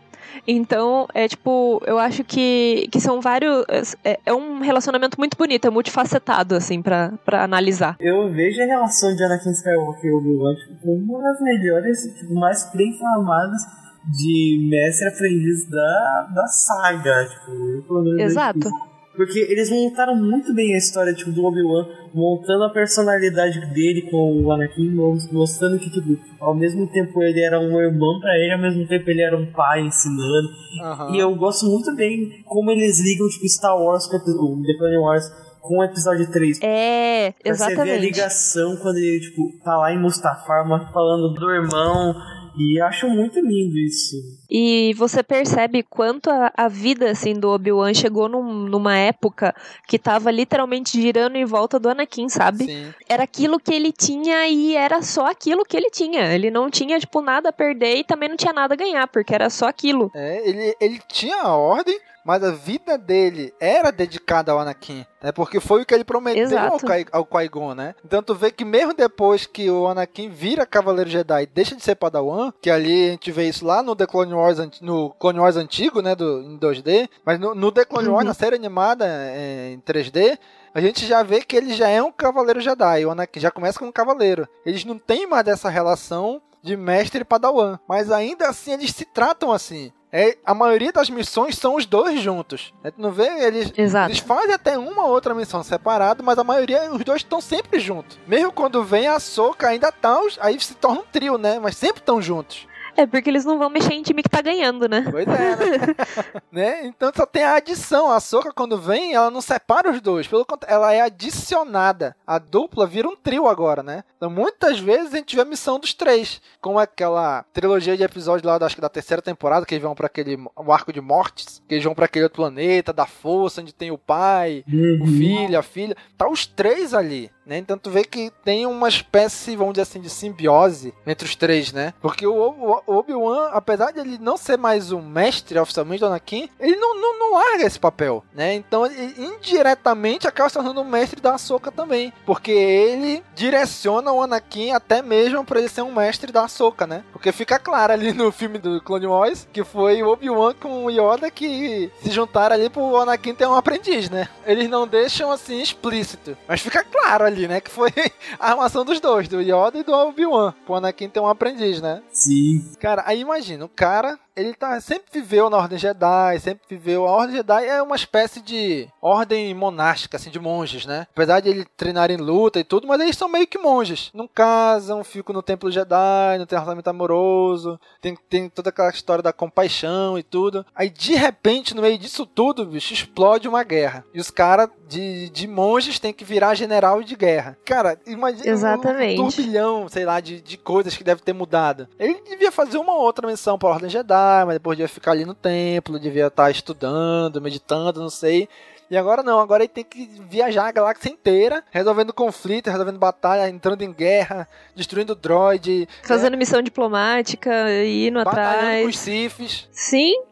Então, é tipo, eu acho que, que são vários. É, é um relacionamento muito bonito, é multifacetado, assim, pra, pra analisar. Eu vejo a relação de Anakin Skywalker e Obi-Wan tipo, como uma das melhores, tipo, mais bem flamadas de mestre aprendiz da, da saga. Tipo, eu Exato. Porque eles montaram muito bem a história tipo, do Obi-Wan, montando a personalidade dele com o Anakin, mostrando que, tipo, ao mesmo tempo ele era um irmão pra ele, ao mesmo tempo ele era um pai ensinando. Aham. E eu gosto muito bem como eles ligam, tipo, Star Wars com o The Clone Wars com o episódio 3. É, Pra Você ver a exatamente. ligação quando ele, tipo, tá lá em Mustafar, falando do irmão. E acho muito lindo isso. E você percebe quanto a, a vida assim do Obi-Wan chegou num- numa época que tava literalmente girando em volta do Anakin, sabe? Sim. Era aquilo que ele tinha e era só aquilo que ele tinha. Ele não tinha tipo nada a perder e também não tinha nada a ganhar, porque era só aquilo. É, ele, ele tinha a ordem, mas a vida dele era dedicada ao Anakin, né? Porque foi o que ele prometeu ao, Exato. Qui- ao Qui-Gon, né? Então tu vê que mesmo depois que o Anakin vira Cavaleiro Jedi e deixa de ser Padawan, que ali a gente vê isso lá no The Clone Wars, no Clone Wars antigo, né, do, em 2D, mas no, no The Clone Wars, Uhum. na série animada é, em 3D, a gente já vê que ele já é um Cavaleiro Jedi, o Anakin já começa como um Cavaleiro. Eles não têm mais essa relação de mestre e padawan, mas ainda assim eles se tratam assim. É, a maioria das missões são os dois juntos. A gente não vê eles. Exato. Eles fazem até uma ou outra missão separada, mas a maioria, os dois estão sempre juntos. Mesmo quando vem a soca, ainda tá, os- aí se torna um trio, né? Mas sempre estão juntos. É porque eles não vão mexer em time que tá ganhando, né? Pois é, né? [LAUGHS] né? Então só tem a adição. A soca, quando vem, ela não separa os dois. Pelo contrário, ela é adicionada. A dupla vira um trio agora, né? Então muitas vezes a gente vê a missão dos três. Como aquela trilogia de episódios lá, da- acho que da terceira temporada, que eles vão pra aquele o arco de mortes. que eles vão pra aquele outro planeta da força, onde tem o pai, Uhum. o filho, a filha. Tá os três ali. Né? Então tu vê que tem uma espécie, vamos dizer assim, de simbiose entre os três, né? Porque o Ob- o Obi-Wan, apesar de ele não ser mais o mestre oficialmente do Anakin, ele não, não, não larga esse papel, né? Então ele indiretamente acaba se tornando o mestre da Ahsoka também. Porque ele direciona o Anakin até mesmo pra ele ser um mestre da Ahsoka, né? Porque fica claro ali no filme do Clone Wars que foi o Obi-Wan com o Yoda que se juntaram ali pro Anakin ter um aprendiz, né? Eles não deixam assim explícito, mas fica claro ali, né? Que foi [LAUGHS] a armação dos dois, do Yoda e do Obi-Wan. Pro Anakin ter um aprendiz, né? Sim. Cara, aí imagina, o cara, ele tá sempre viveu na Ordem Jedi, sempre viveu. A Ordem Jedi é uma espécie de ordem monástica, assim, de monges, né? Apesar de ele treinar em luta e tudo, mas eles são meio que monges. Não casam, ficam no Templo Jedi, não tem relacionamento amoroso, tem, tem toda aquela história da compaixão e tudo. Aí, de repente, no meio disso tudo, bicho, explode uma guerra. E os caras de, de monges têm que virar general de guerra. Cara, imagina Exatamente. um turbilhão, sei lá, de, de coisas que deve ter mudado. Ele devia fazer uma outra menção pra Ordem Jedi, mas depois devia ficar ali no templo, devia estar estudando, meditando, não sei. E agora não, agora ele tem que viajar a galáxia inteira, resolvendo conflito, resolvendo batalha, entrando em guerra, destruindo droid, Fazendo missão diplomática, indo batalhando atrás. com os Siths. Sim,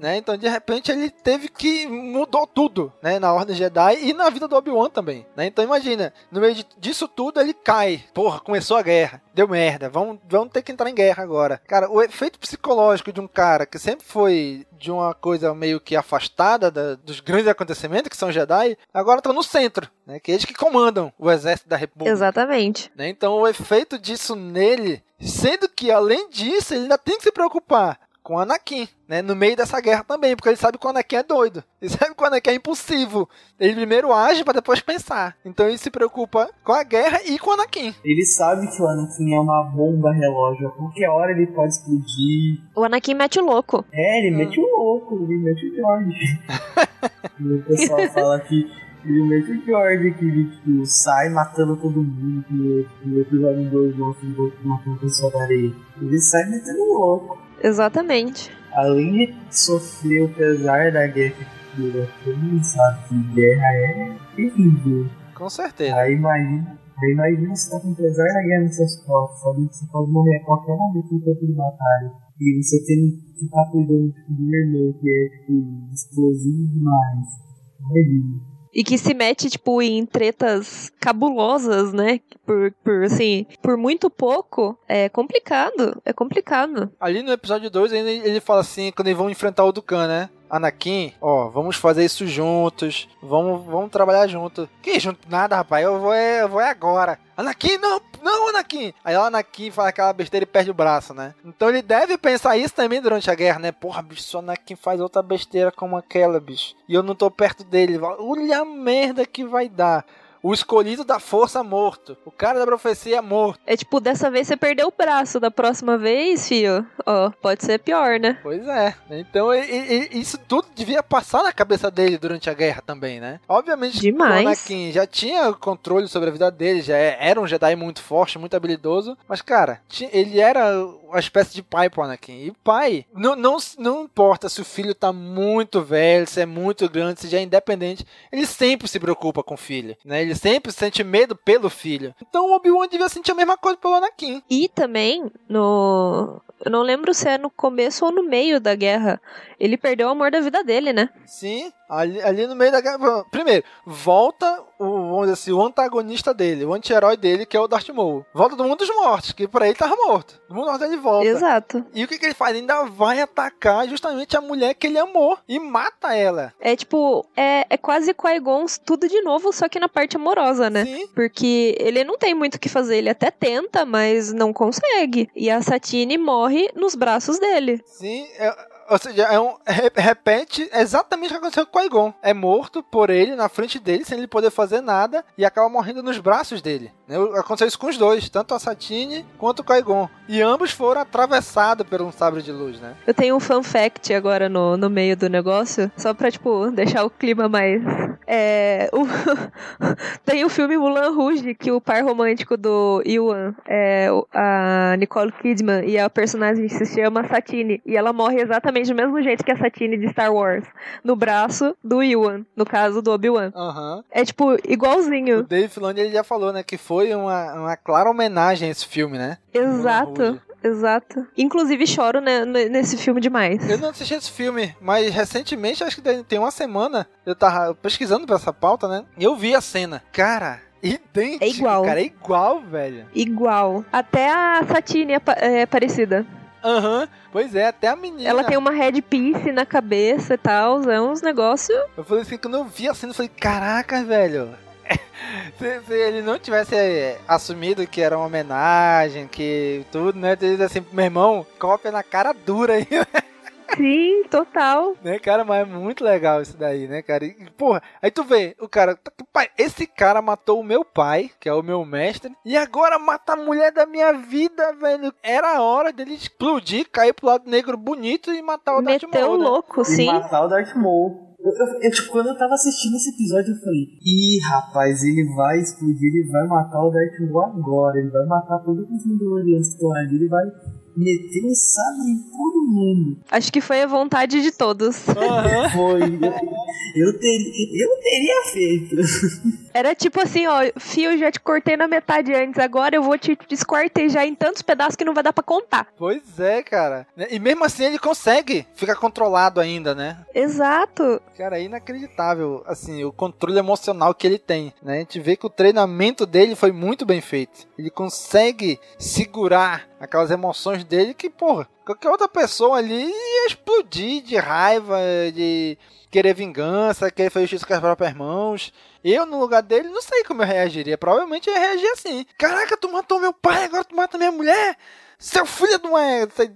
Né? Então, de repente, ele teve que mudou tudo, né? Na Ordem Jedi e na vida do Obi-Wan também, né? Então, imagina, no meio disso tudo, ele cai. Porra, começou a guerra. Deu merda. Vamos, vamos ter que entrar em guerra agora. Cara, o efeito psicológico de um cara que sempre foi de uma coisa meio que afastada da- dos grandes acontecimentos, que são Jedi, agora tá no centro, né? Que eles que comandam o exército da República. exatamente. né? Então o efeito disso nele, sendo que além disso ele ainda tem que se preocupar com o Anakin, né? No meio dessa guerra também, porque ele sabe que o Anakin é doido. Ele [LAUGHS] sabe que o Anakin é impulsivo. Ele primeiro age para depois pensar. Então ele se preocupa com a guerra e com o Anakin. Ele sabe que o Anakin é uma bomba relógio. A qualquer hora ele pode explodir. O Anakin mete o louco. É, ele mete o louco, ele mete o George. [LAUGHS] e o pessoal fala que ele mete o George, que ele tipo, sai matando todo mundo, que no- episódio 2 mostra o outro matando o pessoal da areia. Ele sai metendo o louco. Exatamente. Além de sofrer o pesar da guerra que todo mundo sabe que guerra é terrível. Com certeza. Aí imagina, aí imagina você tá com o pesar da guerra nos seus costas, sabendo que você pode morrer a qualquer momento no campo de batalha. E você tem que ficar cuidando de um irmão que é tipo, explosivo demais. Imagina. E que se mete, tipo, em tretas cabulosas, né? Por, por assim, por muito pouco, é complicado. É complicado. Ali no episódio 2 ainda ele fala assim, quando eles vão enfrentar o Dukan, né? Anakin, ó, vamos fazer isso juntos, vamos, vamos trabalhar junto. Que junto? Nada, rapaz, eu vou, é, eu vou é agora. Anakin, não, não, Anakin. Aí o Anakin faz aquela besteira e perde o braço, né? Então ele deve pensar isso também durante a guerra, né? Porra, bicho, o Anakin faz outra besteira como aquela, bicho, e eu não tô perto dele, olha a merda que vai dar. O escolhido da força morto. O cara da profecia morto. É tipo, dessa vez você perdeu o braço, da próxima vez, filho, ó, pode ser pior, né? Pois é. Então e- e- isso tudo devia passar na cabeça dele durante a guerra também, né? Obviamente Demais. o Anakin já tinha controle sobre a vida dele, já é- era um Jedi muito forte, muito habilidoso. Mas, cara, ele era uma espécie de pai pro Anakin. E pai, não, não, não importa se o filho tá muito velho, se é muito grande, se já é independente, ele sempre se preocupa com o filho, né? Ele sempre sente medo pelo filho. Então o Obi-Wan devia sentir a mesma coisa pelo Anakin. E também, no. Eu não lembro se é no começo ou no meio da guerra. Ele perdeu o amor da vida dele, né? Sim, ali, ali no meio da guerra. Primeiro, volta o, vamos dizer assim, o antagonista dele, o anti-herói dele, que é o Darth Maul. Volta do mundo dos mortos, que por aí ele tava morto. Do mundo dos mortos ele volta. Exato. E o que, que ele faz? Ele ainda vai atacar justamente a mulher que ele amou e mata ela. É tipo, é, é quase Qui-Gon tudo de novo, só que na parte amorosa, né? Sim. Porque ele não tem muito o que fazer, ele até tenta, mas não consegue. E a Satine morre nos braços dele. Sim, é- ou seja, é um, re- repete exatamente o que aconteceu com Qui-Gon. É morto por ele, na frente dele, sem ele poder fazer nada, e acaba morrendo nos braços dele. né? Aconteceu isso com os dois, tanto a Satine quanto o Qui-Gon. E ambos foram atravessados por um sabre de luz, né? Eu tenho um fun fact agora no, no meio do negócio, só pra, tipo, deixar o clima mais. É. O... [LAUGHS] Tem o filme Mulan Rouge, que o par romântico do Iwan é a Nicole Kidman e a personagem se chama Satine. E ela morre exatamente exatamente do mesmo jeito que a Satine de Star Wars. No braço do Ewan, no caso do Obi-Wan. Aham. É tipo, igualzinho. O Dave Filoni ele já falou, né, que foi uma, uma clara homenagem a esse filme, né? Exato. Exato. Inclusive choro né, nesse filme demais. Eu não assisti esse filme, mas recentemente, acho que tem- tem uma semana, eu tava pesquisando pra essa pauta, né? E eu vi a cena. Cara, idêntico. É igual. Cara, é igual, velho. Igual. Até a Satine é, pa- é parecida. Aham. Pois é, até a menina. Ela tem uma headpiece na cabeça e tal. É uns negócios. Eu falei assim, quando eu vi a cena, eu falei, caraca, velho. [LAUGHS] se, se ele não tivesse é, assumido que era uma homenagem, que tudo, né? Ele assim, meu irmão, cópia na cara dura aí, [LAUGHS] Sim, total. né, cara? Mas é muito legal isso daí, né, cara? E, porra, aí tu vê, o cara, tá- pai, esse cara matou o meu pai, que é o meu mestre, e agora mata a mulher da minha vida, velho. Era a hora dele explodir, cair pro lado negro bonito e matar o Darth Meteu Maul, né? louco, E sim. matar o Darth Maul. Eu, eu- eu, tipo, quando eu tava assistindo esse episódio, eu falei: Ih, rapaz, ele vai explodir, ele vai matar o Darth Maul agora. Ele vai matar todo o Mandalorianos que estão ali, ele vai meter um sabre em todo mundo. Acho que foi a vontade de todos. [LAUGHS] Foi. Eu, eu, teria, eu teria feito. Era tipo assim, ó, fio, já te cortei na metade antes, agora eu vou te desquartejar em tantos pedaços que não vai dar pra contar. Pois é, cara. E mesmo assim ele consegue ficar controlado ainda, né? Exato. Cara, é inacreditável, assim, o controle emocional que ele tem, né? A gente vê que o treinamento dele foi muito bem feito. Ele consegue segurar aquelas emoções dele que, porra, qualquer outra pessoa ali ia explodir de raiva, de querer vingança, querer fazer justiça com as próprias mãos. Eu, no lugar dele, não sei como eu reagiria. Provavelmente eu ia reagir assim. Caraca, tu matou meu pai, agora tu mata minha mulher. Seu filho de uma.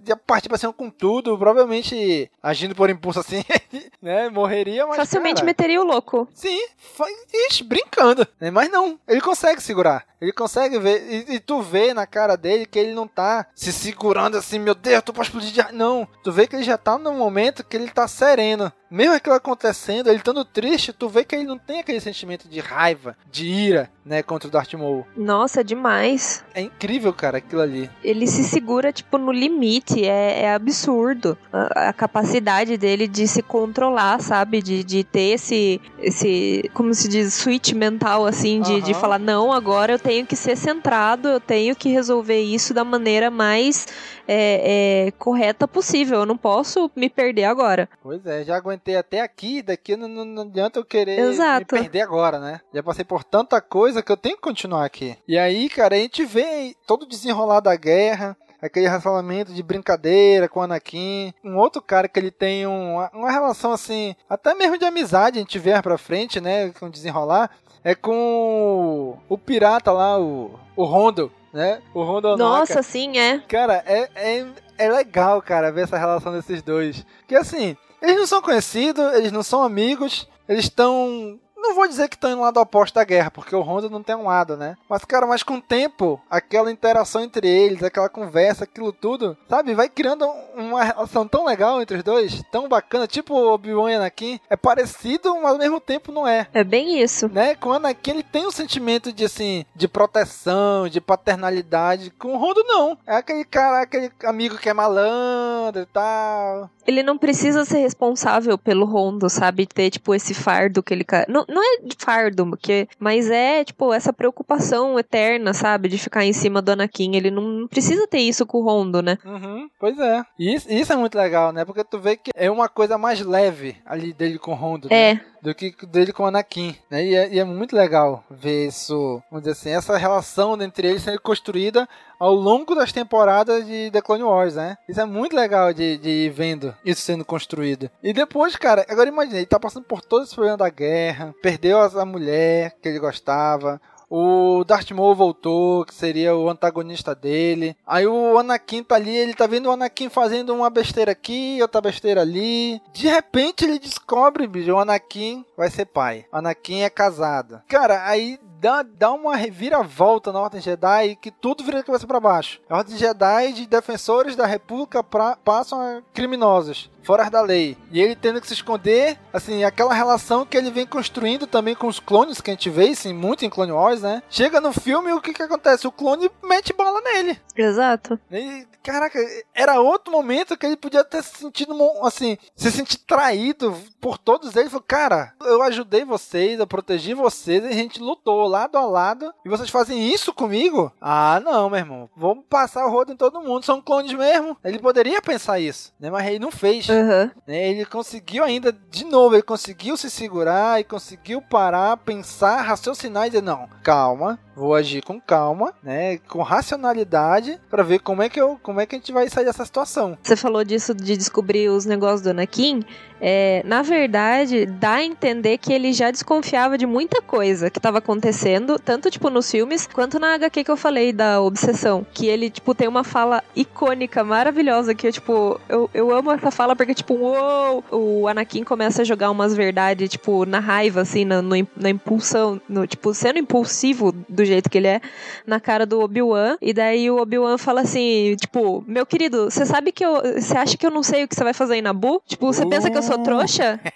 Ia partir pra cima com tudo. Provavelmente agindo por impulso assim, [LAUGHS] né? Morreria, mas. Facilmente cara, meteria o louco. Sim, foi, ixi, brincando. né? Mas não, ele consegue segurar. Ele consegue ver. E, e tu vê na cara dele que ele não tá se segurando assim, meu Deus, tu pode explodir de. ar." Não. Tu vê que ele já tá num momento que ele tá sereno. Mesmo aquilo acontecendo, ele estando triste, tu vê que ele não tem aquele sentimento de raiva, de ira, né, contra o Darth Maul. Nossa, demais. É incrível, cara, aquilo ali. Ele se segura, tipo, no limite. É, é absurdo. A, a capacidade dele de se controlar, sabe? De, de ter esse, esse, como se diz, switch mental, assim, de, de Aham. falar, não, agora eu tenho que ser centrado, eu tenho que resolver isso da maneira mais é, é, correta possível. Eu não posso me perder agora. Pois é, já aguentei até aqui, daqui não, não, não adianta eu querer Exato. me perder agora, né? Já passei por tanta coisa que eu tenho que continuar aqui. E aí, cara, a gente vê todo o desenrolar da guerra, aquele relacionamento de brincadeira com o Anakin. Um outro cara que ele tem um- uma relação assim, até mesmo de amizade, a gente vê pra frente, né? Com desenrolar. É com o, o pirata lá, o, o Rondo, né? O Rondo. Nossa, sim, é. Cara, é, é, é legal, cara, ver essa relação desses dois. Que assim, eles não são conhecidos, eles não são amigos, eles estão. Não vou dizer que estão em lado oposto da guerra, porque o Honda não tem um lado, né? Mas, cara, mas com o tempo, aquela interação entre eles, aquela conversa, aquilo tudo, sabe? Vai criando uma relação tão legal entre os dois, tão bacana, tipo o Obi-Wan e Anakin. É parecido, mas ao mesmo tempo não é É bem isso. né? Com o Anakin ele tem um sentimento de assim, de proteção, de paternalidade. Com o Rondo não. É aquele cara, aquele amigo que é malandro e tal. Ele não precisa ser responsável pelo Rondo, sabe? Ter, tipo, esse fardo que ele. Não, não é de fardo, porque... mas é, tipo, essa preocupação eterna, sabe? De ficar em cima do Anakin. Ele não, precisa ter isso com o Rondo, né? Uhum, pois é. E isso, isso é muito legal, né? Porque tu vê que é uma coisa mais leve ali dele com o Rondo, né? É. do que dele com o Anakin, né? E é, e é muito legal ver isso, vamos dizer assim, essa relação entre eles sendo construída ao longo das temporadas de The Clone Wars, né? Isso é muito legal de, de ir vendo isso sendo construído. E depois, cara, agora imagine, ele tá passando por todo esse problema da guerra, perdeu a mulher que ele gostava, o Darth Maul voltou, que seria o antagonista dele. Aí o Anakin tá ali, ele tá vendo o Anakin fazendo uma besteira aqui, outra besteira ali. De repente ele descobre, bicho, o Anakin vai ser pai. O Anakin é casado. Cara, aí dá, dá uma reviravolta na Ordem Jedi que tudo vira cabeça pra baixo. A Ordem Jedi de defensores da República pra, passam a criminosos. Fora da lei. E ele tendo que se esconder, assim, aquela relação que ele vem construindo também com os clones que a gente vê, assim, muito em Clone Wars, né? Chega no filme, o que que acontece? O clone mete bola nele. Exato. E, caraca, era outro momento que ele podia ter se sentido, assim, se sentir traído por todos eles. Falou, cara, eu ajudei vocês, eu protegi vocês, e a gente lutou lado a lado, e vocês fazem isso comigo? Ah, não, meu irmão. Vamos passar o rodo em todo mundo, são clones mesmo. Ele poderia pensar isso, né? Mas ele não fez. Uhum. Ele conseguiu ainda, de novo, ele conseguiu se segurar e conseguiu parar, pensar, raciocinar e dizer, não, calma, vou agir com calma, né, com racionalidade para ver como é que eu, como é que a gente vai sair dessa situação. Você falou disso de descobrir os negócios do Anakin. É, na verdade, dá a entender que ele já desconfiava de muita coisa que estava acontecendo, tanto tipo nos filmes quanto na HQ que eu falei da obsessão, que ele tipo tem uma fala icônica, maravilhosa que eu tipo eu, eu amo essa fala porque tipo uou, o Anakin começa a jogar umas verdades tipo na raiva assim, na, no, na impulsão, no tipo sendo impulsivo do jeito que ele é na cara do Obi-Wan e daí o Obi-Wan fala assim, tipo, meu querido, você sabe que eu você acha que eu não sei o que você vai fazer em Nabu? Tipo, você pensa que eu sou trouxa? [LAUGHS]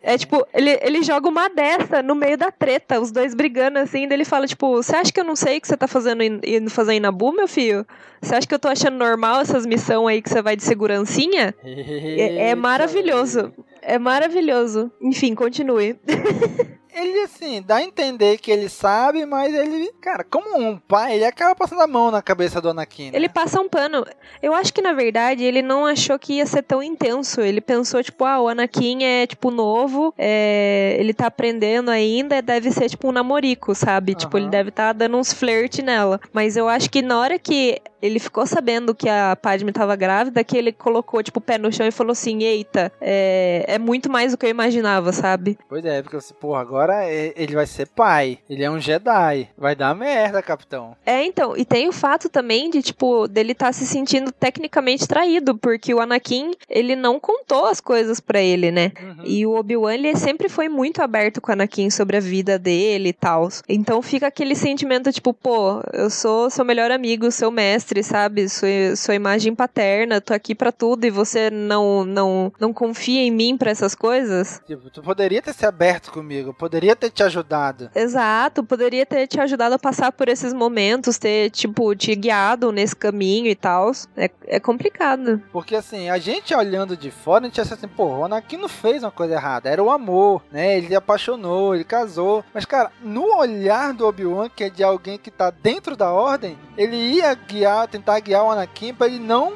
É tipo, ele, ele joga uma dessa no meio da treta, os dois brigando assim, daí ele fala, tipo, você acha que eu não sei o que você tá fazendo indo fazer em Nabu, meu filho? Você acha que eu tô achando normal essas missões aí que você vai de segurancinha? [LAUGHS] é, é maravilhoso. É maravilhoso. Enfim, continue. [LAUGHS] ele, assim, dá a entender que ele sabe, mas ele, cara, como um pai, ele acaba passando a mão na cabeça do Anakin. Né? Ele passa um pano. Eu acho que, na verdade, ele não achou que ia ser tão intenso. Ele pensou, tipo, ah, o Anakin é, tipo, novo, é... ele tá aprendendo ainda, deve ser, tipo, um namorico, sabe? Uhum. Tipo, ele deve estar tá dando uns flirt nela. Mas eu acho que na hora que ele ficou sabendo que a Padme tava grávida, que ele colocou, tipo, o pé no chão e falou assim, eita, é, é muito mais do que eu imaginava, sabe? Pois é, porque, assim, porra, agora agora ele vai ser pai. Ele é um Jedi. Vai dar merda, capitão. É, então. E tem o fato também de, tipo, dele estar tá se sentindo tecnicamente traído, porque o Anakin, ele não contou as coisas para ele, né? Uhum. E o Obi-Wan, ele sempre foi muito aberto com o Anakin sobre a vida dele e tal. Então fica aquele sentimento, tipo, pô, eu sou seu melhor amigo, seu mestre, sabe? Sua, sua imagem paterna, tô aqui para tudo e você não, não, não confia em mim para essas coisas? Tipo, tu poderia ter se aberto comigo, poderia ter te ajudado. Exato, poderia ter te ajudado a passar por esses momentos, ter, tipo, te guiado nesse caminho e tal. É, é complicado. Porque, assim, a gente olhando de fora, a gente acha assim, pô, o Anakin não fez uma coisa errada. Era o amor, né? Ele apaixonou, ele casou. Mas, cara, no olhar do Obi-Wan, que é de alguém que tá dentro da ordem, ele ia guiar, tentar guiar o Anakin pra ele não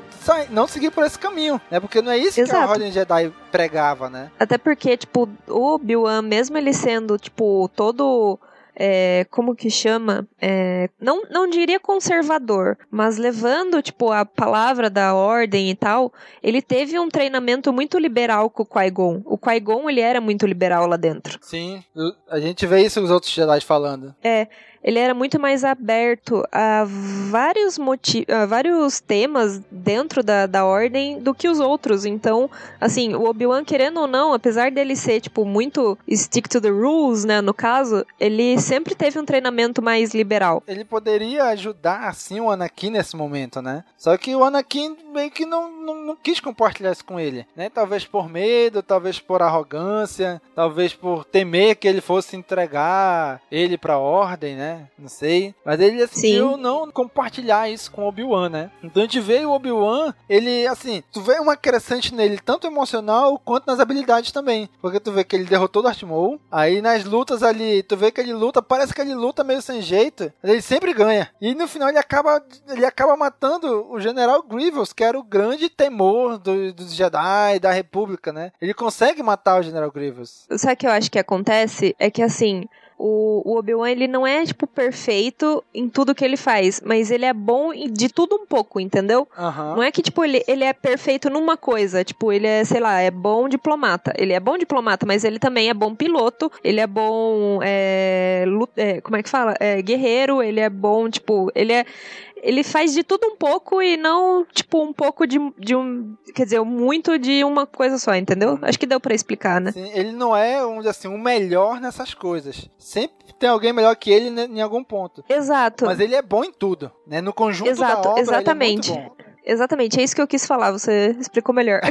não seguir por esse caminho, né? Porque não é isso Exato. que a Ordem Jedi pregava, né? Até porque, tipo, o Obi-Wan, mesmo ele sendo, tipo, todo é, como que chama? É, não, não diria conservador, mas levando, tipo, a palavra da ordem e tal, ele teve um treinamento muito liberal com o Qui-Gon. O Qui-Gon, ele era muito liberal lá dentro. Sim, a gente vê isso os outros Jedi falando. É, ele era muito mais aberto a vários, motivos, a vários temas dentro da, da ordem do que os outros. Então, assim, o Obi-Wan, querendo ou não, apesar dele ser, tipo, muito stick to the rules, né, no caso, ele sempre teve um treinamento mais liberal. Ele poderia ajudar, assim, o Anakin nesse momento, né? Só que o Anakin meio que não, não, não quis compartilhar isso com ele, né? Talvez por medo, talvez por arrogância, talvez por temer que ele fosse entregar ele pra ordem, né? Não sei. Mas ele decidiu Sim. não compartilhar isso com o Obi-Wan, né? Então a gente vê o Obi-Wan, ele, assim, tu vê uma crescente nele, tanto emocional quanto nas habilidades também. Porque tu vê que ele derrotou o Darth Maul, aí nas lutas ali, tu vê que ele luta, parece que ele luta meio sem jeito, ele sempre ganha. E no final ele acaba, ele acaba matando o General Grievous, que era o grande temor do, dos Jedi, da República, né? Ele consegue matar o General Grievous. Sabe o que eu acho que acontece? É que assim, o, o Obi-Wan, ele não é, tipo, perfeito em tudo que ele faz, mas ele é bom de tudo um pouco, entendeu? Uhum. Não é que, tipo, ele, ele é perfeito numa coisa, tipo, ele é, sei lá, é bom diplomata. Ele é bom diplomata, mas ele também é bom piloto, ele é bom, é, é, como é que fala? É, guerreiro, ele é bom, tipo, ele é, ele faz de tudo um pouco e não, tipo, um pouco de, de um. Quer dizer, muito de uma coisa só, entendeu? Acho que deu para explicar, né? Sim, ele não é, um assim, o melhor nessas coisas. Sempre tem alguém melhor que ele em algum ponto. Exato. Mas ele é bom em tudo, né? No conjunto Exato, da obra, exatamente. ele é muito bom. Exatamente, é isso que eu quis falar, você explicou melhor. [LAUGHS]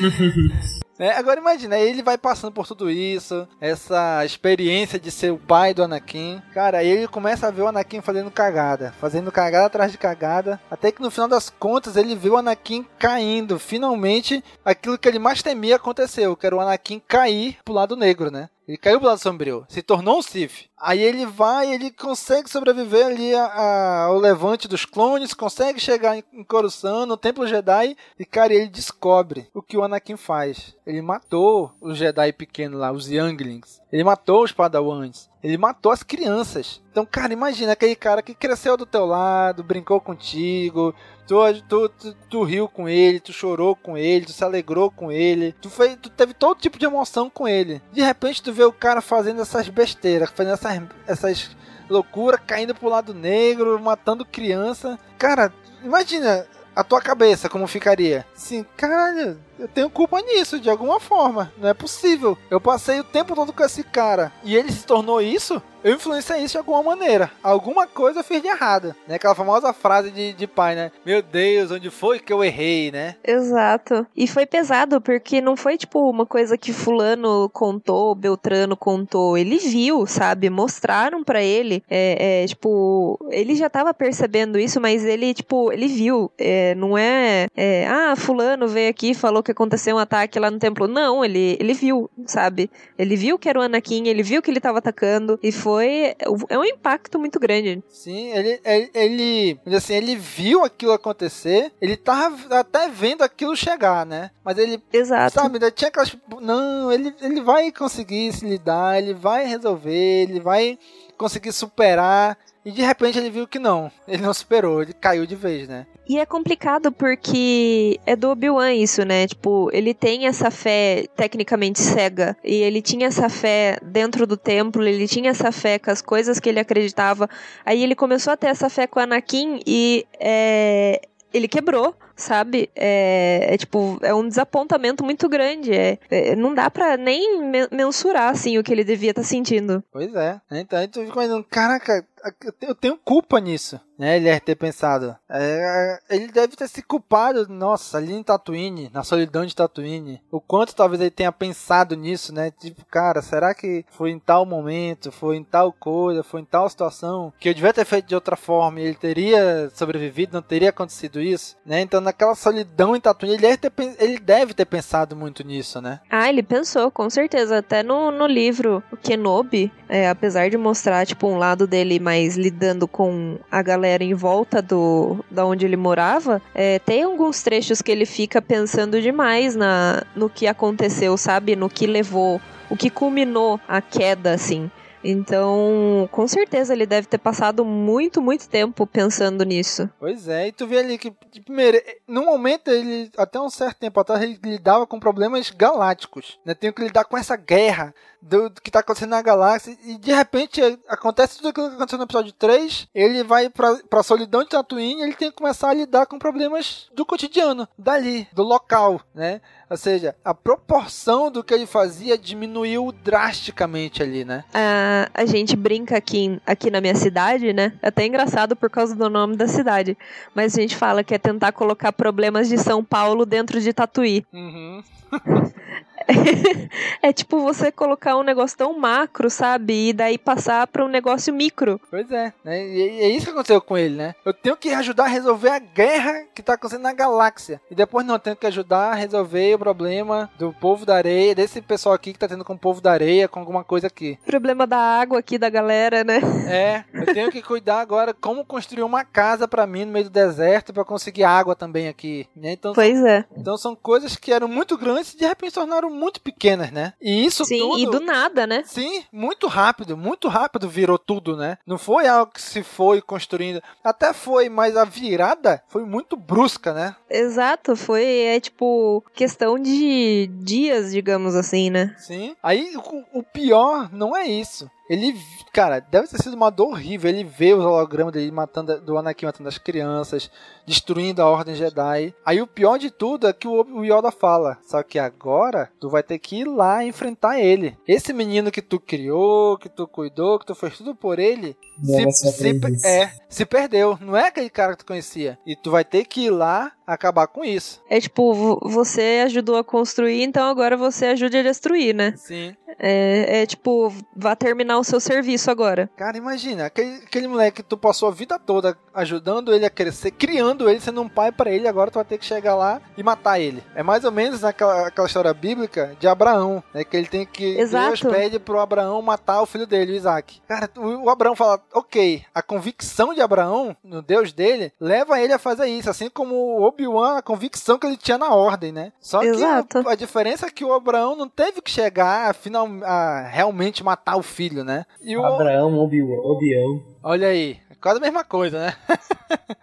[LAUGHS] É, agora imagina, ele vai passando por tudo isso, essa experiência de ser o pai do Anakin. Cara, ele começa a ver o Anakin fazendo cagada, fazendo cagada atrás de cagada, até que no final das contas ele vê o Anakin caindo. Finalmente, aquilo que ele mais temia aconteceu, que era o Anakin cair pro lado negro, né? Ele caiu pro lado sombrio, se tornou um Sith. Aí ele vai, ele consegue sobreviver ali ao levante dos clones, consegue chegar em, Coruscant, no Templo Jedi, e cara, ele descobre o que o Anakin faz. Ele matou os Jedi pequenos lá, os Younglings. Ele matou os Padawans. Ele matou as crianças. Então, cara, imagina aquele cara que cresceu do teu lado, brincou contigo, tu, tu, tu, tu, riu com ele, tu chorou com ele, tu se alegrou com ele, tu, foi, tu teve todo tipo de emoção com ele. De repente, tu vê o cara fazendo essas besteiras, fazendo essas, essas loucuras, caindo pro lado negro, matando criança. Cara, imagina a tua cabeça como ficaria. Sim, caralho, eu tenho culpa nisso, de alguma forma. Não é possível. Eu passei o tempo todo com esse cara e ele se tornou isso? Eu influenciei isso de alguma maneira. Alguma coisa eu fiz de errado. Né? Aquela famosa frase de, de pai, né? Meu Deus, onde foi que eu errei, né? Exato. E foi pesado, porque não foi tipo uma coisa que fulano contou, Beltrano contou. Ele viu, sabe? Mostraram para ele. É, é, tipo, ele já tava percebendo isso, mas ele, tipo, ele viu. É, não é, é, ah, fulano veio aqui e falou que aconteceu um ataque lá no templo. Não, ele, ele viu, sabe? Ele viu que era o Anakin, ele viu que ele tava atacando e foi é um impacto muito grande. Sim, ele ele, ele assim, ele viu aquilo acontecer, ele tava até vendo aquilo chegar, né? Mas ele Exato. sabe, ainda tinha aquelas não, ele ele vai conseguir se lidar, ele vai resolver, ele vai conseguir superar e de repente ele viu que não, ele não superou, ele caiu de vez, né? E é complicado porque é do Obi-Wan isso, né? Tipo, ele tem essa fé tecnicamente cega. E ele tinha essa fé dentro do templo, ele tinha essa fé com as coisas que ele acreditava. Aí ele começou a ter essa fé com Anakin e é, ele quebrou sabe? É, é, tipo, é um desapontamento muito grande. É, é não dá pra nem mensurar, assim, o que ele devia estar tá sentindo. Pois é. Então, aí tu fica imaginando, caraca, eu tenho culpa nisso, né? Ele deve ter pensado. É, ele deve ter se culpado, nossa, ali em Tatooine, na solidão de Tatooine. O quanto talvez ele tenha pensado nisso, né? Tipo, cara, será que foi em tal momento, foi em tal coisa, foi em tal situação que eu devia ter feito de outra forma e ele teria sobrevivido, não teria acontecido isso, né? Então naquela solidão em Tatooine, ele deve ter, ele deve ter pensado muito nisso, né? Ah, ele pensou, com certeza. Até no, no livro, Kenobi, é, apesar de mostrar, tipo, um lado dele mais lidando com a galera em volta do da onde ele morava, é, tem alguns trechos que ele fica pensando demais na, no que aconteceu, sabe? No que levou, o que culminou a queda, assim. Então, com certeza ele deve ter passado muito, muito tempo pensando nisso. Pois é, e tu vê ali que, primeiro, no momento ele, até um certo tempo atrás, ele lidava com problemas galácticos, né? Tem que lidar com essa guerra do, do que tá acontecendo na galáxia, e de repente acontece tudo aquilo que aconteceu no episódio 3, ele vai pra, pra solidão de Tatooine, ele tem que começar a lidar com problemas do cotidiano, dali, do local, né? Ou seja, a proporção do que ele fazia diminuiu drasticamente ali, né? A gente brinca aqui, aqui na minha cidade, né? É até engraçado por causa do nome da cidade. Mas a gente fala que é tentar colocar problemas de São Paulo dentro de Tatuí. Uhum. [LAUGHS] [LAUGHS] é tipo você colocar um negócio tão macro, sabe? E daí passar para um negócio micro. Pois é, né? E é isso que aconteceu com ele, né? Eu tenho que ajudar a resolver a guerra que tá acontecendo na galáxia. E depois não, eu tenho que ajudar a resolver o problema do povo da areia, desse pessoal aqui que tá tendo com o povo da areia, com alguma coisa aqui. Problema da água aqui da galera, né? É, eu tenho que cuidar agora como construir uma casa para mim no meio do deserto para conseguir água também aqui. Né? Então, pois é. Então são coisas que eram muito grandes e de repente se tornaram muito pequenas, né? E isso Sim, tudo... e do nada, né? Sim, muito rápido, muito rápido virou tudo, né? Não foi algo que se foi construindo. Até foi, mas a virada foi muito brusca, né? Exato, foi, é tipo, questão de dias, digamos assim, né? Sim. Aí o, o pior não é isso. Ele, cara, deve ter sido uma dor horrível. Ele vê os hologramas dele matando, do Anakin matando as crianças, destruindo a Ordem Jedi. Aí o pior de tudo é que o, Yoda fala: Só que agora tu vai ter que ir lá enfrentar ele. Esse menino que tu criou, que tu cuidou, que tu fez tudo por ele, se, se, é, se perdeu. Não é aquele cara que tu conhecia. E tu vai ter que ir lá acabar com isso. É tipo, você ajudou a construir, então agora você ajude a destruir, né? Sim. É, é, tipo, vá terminar o seu serviço agora. Cara, imagina, aquele, aquele moleque que tu passou a vida toda ajudando ele a crescer, criando ele, sendo um pai para ele, agora tu vai ter que chegar lá e matar ele. É mais ou menos naquela aquela história bíblica de Abraão, né? Que ele tem que. Exato. Deus pede pro Abraão matar o filho dele, o Isaac. Cara, o, o Abraão fala, ok, a convicção de Abraão, no Deus dele, leva ele a fazer isso, assim como o Obi-Wan, a convicção que ele tinha na ordem, né? Só Exato. que a, a diferença é que o Abraão não teve que chegar a, final, a realmente matar o filho, né? E o Abraão, Obi-Wan. Obi Olha aí, é quase a mesma coisa, né?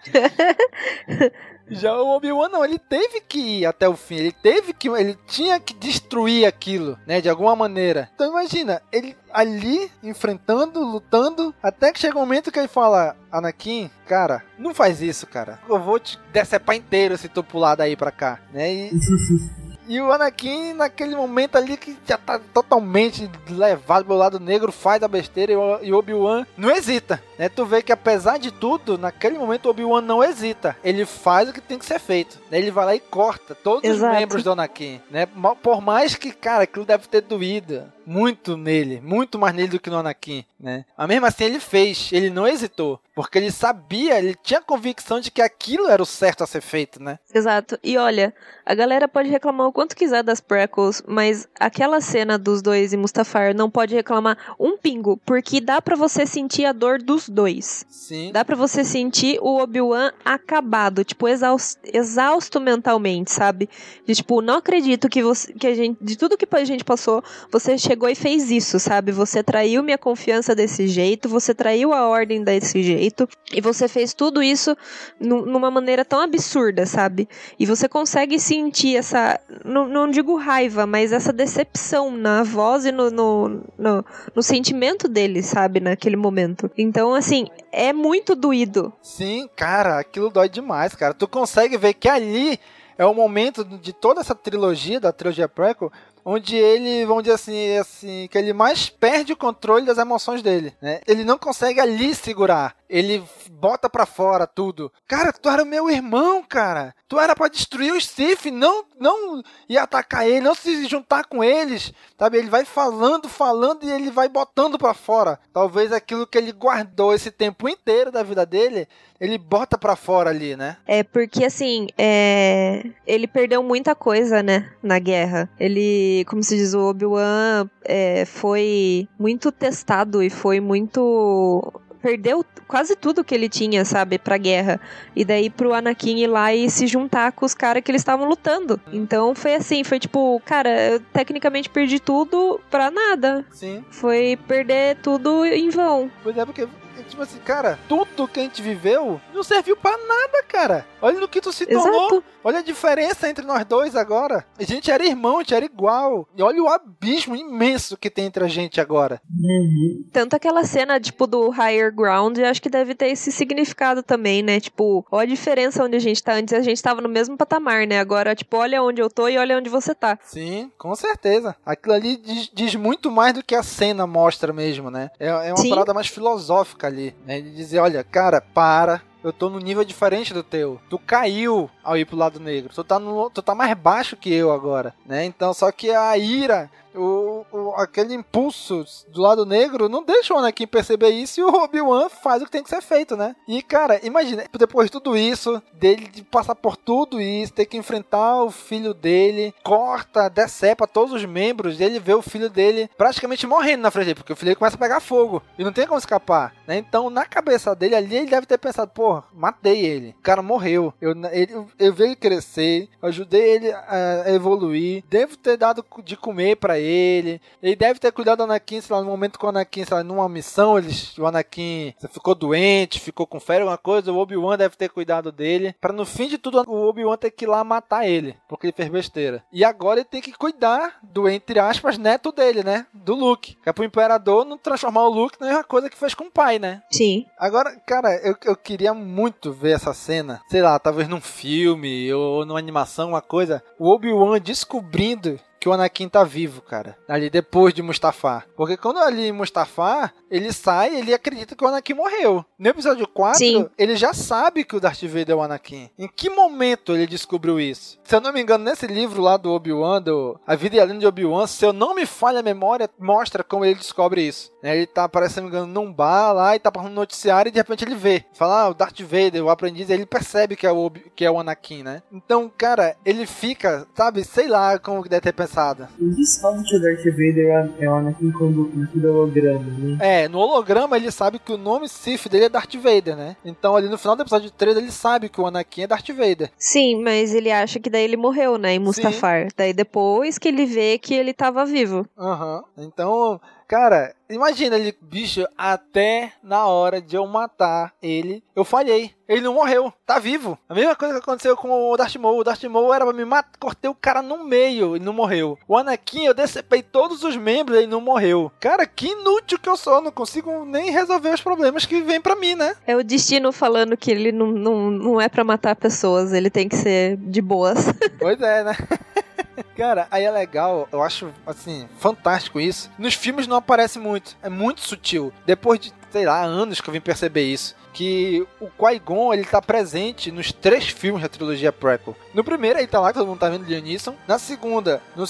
[LAUGHS] Já o Obi-Wan não, ele teve que ir até o fim, ele teve que, ele tinha que destruir aquilo, né, de alguma maneira. Então imagina, ele ali enfrentando, lutando, até que chega um momento que ele fala: Anakin, cara, não faz isso, cara. Eu vou te decepar inteiro se tu pular daí pra cá, né? E [LAUGHS] E o Anakin, naquele momento ali que já tá totalmente levado pelo lado negro, faz a besteira e Obi-Wan não hesita. Né? Tu vê que apesar de tudo, naquele momento Obi-Wan não hesita. Ele faz o que tem que ser feito. Né? Ele vai lá e corta todos Exato. os membros do Anakin. Né? Por mais que, cara, aquilo deve ter doído muito nele, muito mais nele do que no Anakin, né? Mas mesmo assim ele fez, ele não hesitou, porque ele sabia, ele tinha convicção de que aquilo era o certo a ser feito, né? Exato. E olha, a galera pode reclamar o quanto quiser das prequels, mas aquela cena dos dois em Mustafar não pode reclamar um pingo, porque dá para você sentir a dor dos dois. Sim. Dá para você sentir o Obi-Wan acabado, tipo exausto, exausto mentalmente, sabe? De tipo, não acredito que você que a gente de tudo que a gente passou, você chegou e fez isso, sabe? Você traiu minha confiança desse jeito, você traiu a ordem desse jeito, e você fez tudo isso numa maneira tão absurda, sabe? E você consegue sentir essa, não, não digo raiva, mas essa decepção na voz e no, no, no, no sentimento dele, sabe? Naquele momento. Então, assim, é muito doído. Sim, cara, aquilo dói demais, cara. Tu consegue ver que ali é o momento de toda essa trilogia, da trilogia prequel, onde ele, vamos dizer assim, assim, que ele mais perde o controle das emoções dele, né? Ele não consegue ali segurar. Ele bota para fora tudo. Cara, tu era meu irmão, cara. Tu era para destruir os Sith, não não ir atacar ele, não se juntar com eles, sabe? Ele vai falando, falando e ele vai botando para fora. Talvez aquilo que ele guardou esse tempo inteiro da vida dele, ele bota para fora ali, né? É porque assim, é... ele perdeu muita coisa, né, na guerra. Ele, como se diz, o Obi-Wan é, foi muito testado e foi muito perdeu quase tudo que ele tinha, sabe, pra guerra. E daí pro Anakin ir lá e se juntar com os caras que eles estavam lutando. Então foi assim, foi tipo, cara, eu tecnicamente perdi tudo pra nada. Sim. Foi perder tudo em vão. Pois é, porque tipo assim, cara, tudo que a gente viveu não serviu para nada, cara. Olha no que tu se tornou. Exato. Olha a diferença entre nós dois agora. A gente era irmão, a gente era igual. E olha o abismo imenso que tem entre a gente agora. Uhum. Tanto aquela cena, tipo, do Higher Ground, eu acho que deve ter esse significado também, né? Tipo, olha a diferença onde a gente tá. Antes a gente tava no mesmo patamar, né? Agora, tipo, olha onde eu tô e olha onde você tá. Sim, com certeza. Aquilo ali diz, diz muito mais do que a cena mostra mesmo, né? É, é uma Sim. parada mais filosófica ali, né? De dizer, olha, cara, para, eu tô no nível diferente do teu. Tu caiu ao ir pro lado negro. Tu tá, no, tu tá mais baixo que eu agora, né? Então, só que a ira o, o, aquele impulso do lado negro não deixa o Anakin perceber isso e o Obi-Wan faz o que tem que ser feito, né? E, cara, imagina, depois de tudo isso, dele de passar por tudo isso, ter que enfrentar o filho dele, corta, decepa todos os membros, ele vê o filho dele praticamente morrendo na frente dele, porque o filho dele começa a pegar fogo e não tem como escapar, né? Então, na cabeça dele ali, ele deve ter pensado, pô, matei ele, o cara morreu, eu, ele, eu vi ele crescer, ajudei ele a evoluir, devo ter dado de comer para ele, Ele deve ter cuidado do Anakin, sei lá, no momento que o Anakin, sei lá, numa missão, eles, o Anakin ficou doente, ficou com febre, alguma coisa, o Obi-Wan deve ter cuidado dele, para no fim de tudo o Obi-Wan ter que ir lá matar ele, porque ele fez besteira. E agora ele tem que cuidar do, entre aspas, neto dele, né? Do Luke. Que é pro Imperador não transformar o Luke na mesma coisa que fez com o pai, né? Sim. Agora, cara, eu, eu queria muito ver essa cena, sei lá, talvez num filme ou numa animação, uma coisa, o Obi-Wan descobrindo que o Anakin tá vivo, cara. Ali depois de Mustafar. Porque quando ali Mustafar, ele sai, ele acredita que o Anakin morreu. No episódio 4, Sim. ele já sabe que o Darth Vader é o Anakin. Em que momento ele descobriu isso? Se eu não me engano, nesse livro lá do Obi-Wan, do A Vida e a Lenda de Obi-Wan, se eu não me falha a memória, mostra como ele descobre isso. Né, Ele tá, parece, se não me engano, num bar lá e tá passando um noticiário e de repente ele vê. Fala, ah, o Darth Vader, o aprendiz, ele percebe que é o, Obi- que é o Anakin, né? Então, cara, ele fica, sabe, sei lá como que deve ter pensado. Ele descobre que o Darth Vader é o Anakin quando no holograma, né? É, no holograma ele sabe que o nome Sith dele é Darth Vader, né? Então ali no final do episódio 3 ele sabe que o Anakin é Darth Vader. Sim, mas ele acha que daí ele morreu, né, em Mustafar. Daí depois que ele vê que ele tava vivo. Aham. Então, cara, imagina ele, bicho, até na hora de eu matar ele, eu falhei. Ele não morreu, tá vivo. A mesma coisa que aconteceu com o Darth Maul. O Darth Maul era pra me matar, cortei o cara no meio, ele não morreu. O Anakin, eu decepei todos os membros, ele não morreu. Cara, que inútil que eu sou, não consigo nem resolver os problemas que vêm pra mim, né? É o destino falando que ele não, não, não é pra matar pessoas, ele tem que ser de boas. Pois é, né? [LAUGHS] [LAUGHS] Cara, aí é legal, eu acho, assim, fantástico isso. Nos filmes não aparece muito, é muito sutil. Depois de, sei lá, anos que eu vim perceber isso. Que o Qui-Gon, ele tá presente nos três filmes da trilogia prequel. No primeiro, ele tá lá, todo mundo tá vendo Liam Neeson. Na segunda, no,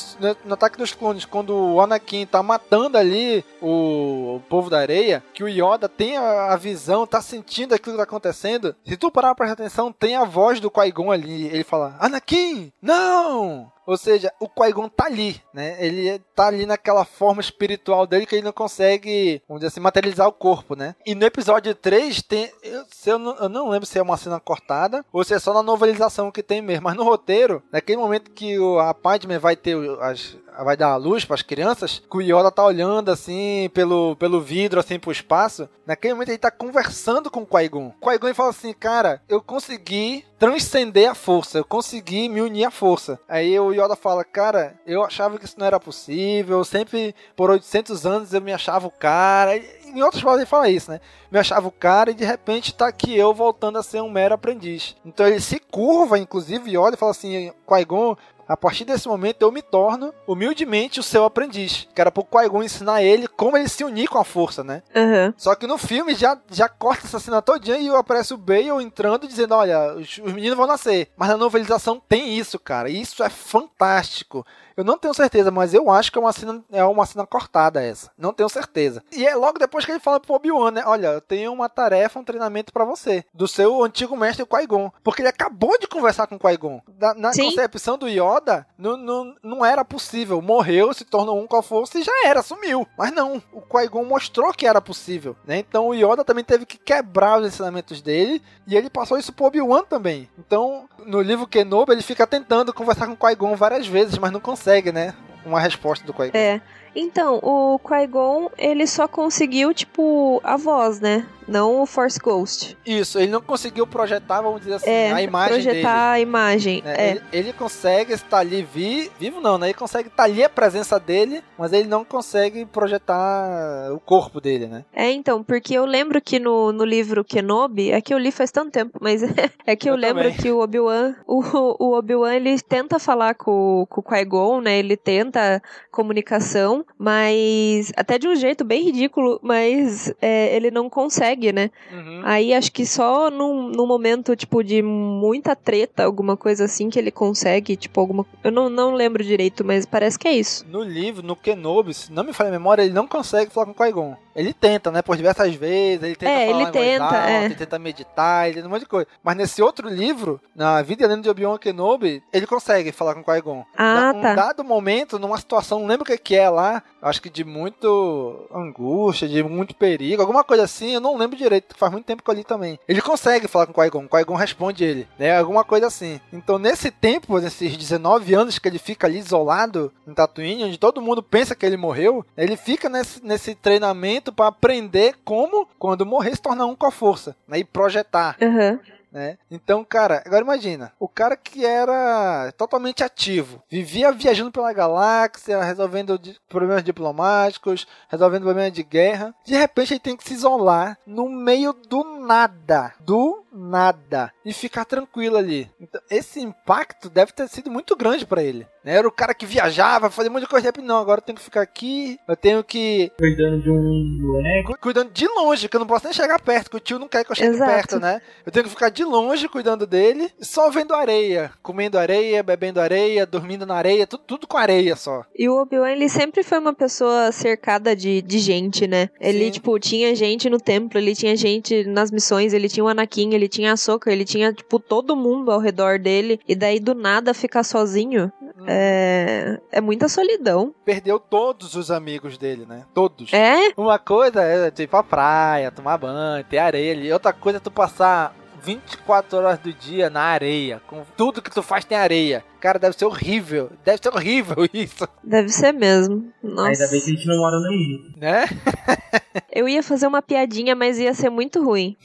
no Ataque dos Clones, quando o Anakin tá matando ali o, o povo da areia, que o Yoda tem a, a visão, tá sentindo aquilo que tá acontecendo. Se tu parar pra prestar atenção, tem a voz do Qui-Gon ali. Ele fala, Anakin, não! Ou seja, o Qui-Gon tá ali, né? Ele tá ali naquela forma espiritual dele que ele não consegue, vamos dizer assim, materializar o corpo, né? E no episódio 3 tem, eu, eu, não, eu não lembro se é uma cena cortada ou se é só na novelização que tem mesmo, mas no roteiro, naquele momento que o, a Padme vai ter as vai dar a luz para as crianças, que o Yoda tá olhando assim pelo, pelo vidro assim pro espaço. Naquele momento ele tá conversando com o Qui-Gon. Qui-Gon fala assim: "Cara, eu consegui transcender a força, eu consegui me unir à força". Aí o Yoda fala: "Cara, eu achava que isso não era possível, eu sempre por 800 anos eu me achava o cara". Em outras palavras ele fala isso, né? Me achava o cara e de repente tá aqui eu voltando a ser um mero aprendiz. Então ele se curva, inclusive, e olha e fala assim: Qui-Gon, a partir desse momento eu me torno humildemente o seu aprendiz. Que era pro Qui-Gon ensinar ele como ele se unir com a força, né? Aham. Só que no filme já, já corta essa cena todinha e aparece o Bale entrando dizendo, olha, os, os meninos vão nascer. Mas na novelização tem isso, cara. E isso é fantástico. Eu não tenho certeza, mas eu acho que é uma cena, é uma cena cortada essa. Não tenho certeza. E é logo depois que ele fala pro Obi-Wan, né? Olha, eu tenho uma tarefa, um treinamento pra você. Do seu antigo mestre Qui-Gon. Porque ele acabou de conversar com Qui-Gon. Na, concepção do Yoda, não, não, não era possível. Morreu, se tornou um a força e já era, sumiu. Mas não, o Qui-Gon mostrou que era possível, né? Então o Yoda também teve que quebrar os ensinamentos dele e ele passou isso pro Obi-Wan também. Então, no livro Kenobi, ele fica tentando conversar com o Qui-Gon várias vezes, mas não consegue, né? Uma resposta do Qui-Gon. É. Então, o Qui-Gon, ele só conseguiu, tipo, a voz, né? Não o Force Ghost. Isso, ele não conseguiu projetar, vamos dizer assim, É, a imagem dele. projetar a imagem. né? É. Ele, ele consegue estar ali vi, vivo não, né? Ele consegue estar ali a presença dele, mas ele não consegue projetar o corpo dele, né? É, então, porque eu lembro que no, no livro Kenobi, é que eu li faz tanto tempo, mas [LAUGHS] é que eu, Eu lembro também. que o Obi-Wan, o, o Obi-Wan, ele tenta falar com, com o Qui-Gon, né, ele tenta comunicação, mas até de um jeito bem ridículo, mas é, ele não consegue, né? Uhum. Aí acho que só num, num momento, tipo, de muita treta, alguma coisa assim, que ele consegue, tipo, alguma... Eu não, não lembro direito, mas parece que é isso. No livro, no Kenobi, se não me falha a memória, ele não consegue falar com o Qui-Gon. Ele tenta, né? Por diversas vezes, ele tenta É, falar ele tenta, alta, é. ele tenta meditar, ele tenta um monte de coisa. Mas nesse outro livro, na Vida e Lenda de Obi-Wan Kenobi, ele consegue falar com o Qui-Gon. Ah, um tá. dado momento, numa situação, não lembro o que que é lá, acho que de muito angústia, de muito perigo, alguma coisa assim, eu não lembro direito, faz muito tempo que eu li também. Ele consegue falar com o Qui-Gon, Qui-Gon responde ele, né, alguma coisa assim. Então nesse tempo, nesses 19 anos que ele fica ali isolado em Tatooine, onde todo mundo pensa que ele morreu, ele fica nesse, nesse treinamento para aprender como, quando morrer, se tornar um com a força, né, e projetar Aham. Né? Então, cara, agora imagina, o cara que era totalmente ativo, vivia viajando pela galáxia, resolvendo problemas diplomáticos, resolvendo problemas de guerra, de repente ele tem que se isolar no meio do nada, do nada, e ficar tranquilo ali. Então, esse impacto deve ter sido muito grande pra ele. né? Era o cara que viajava, fazia muita coisa, não, agora eu tenho que ficar aqui, eu tenho que Cuidando de um. Cu- cuidando de longe, que eu não posso nem chegar perto, que o tio não quer que eu chegue Exato. perto, né? Eu tenho que ficar de longe cuidando dele, só vendo areia, comendo areia, bebendo areia, dormindo na areia, tudo, tudo com areia só. E o Obi-Wan, ele sempre foi uma pessoa cercada de, de gente, né? Ele, Sim. tipo, tinha gente no templo, ele tinha gente nas missões, ele tinha o Anakin, ele tinha a Soka, ele tinha, tipo, todo mundo ao redor dele. E daí, do nada, ficar sozinho é, é muita solidão. Perdeu todos os amigos dele, né? Todos. É? Uma coisa é tipo ir pra praia, tomar banho, ter areia ali. Outra coisa é tu passar 24 horas do dia na areia. Com tudo que tu faz tem areia. Cara, deve ser horrível. Deve ser horrível [LAUGHS] isso. Deve ser mesmo. Nossa. Ainda bem que a gente não mora no Egito. Né? [LAUGHS] Eu ia fazer uma piadinha, mas ia ser muito ruim.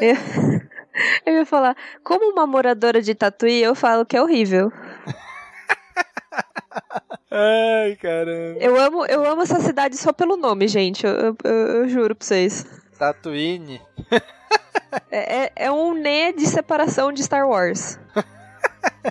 eu, [LAUGHS] eu ia falar, como uma moradora de Tatuí, eu falo que é horrível. Ai, caramba. Eu amo, eu amo essa cidade só pelo nome, gente. Eu, eu- eu- juro pra vocês. Tatooine. É, é, é um né de separação de Star Wars. [LAUGHS]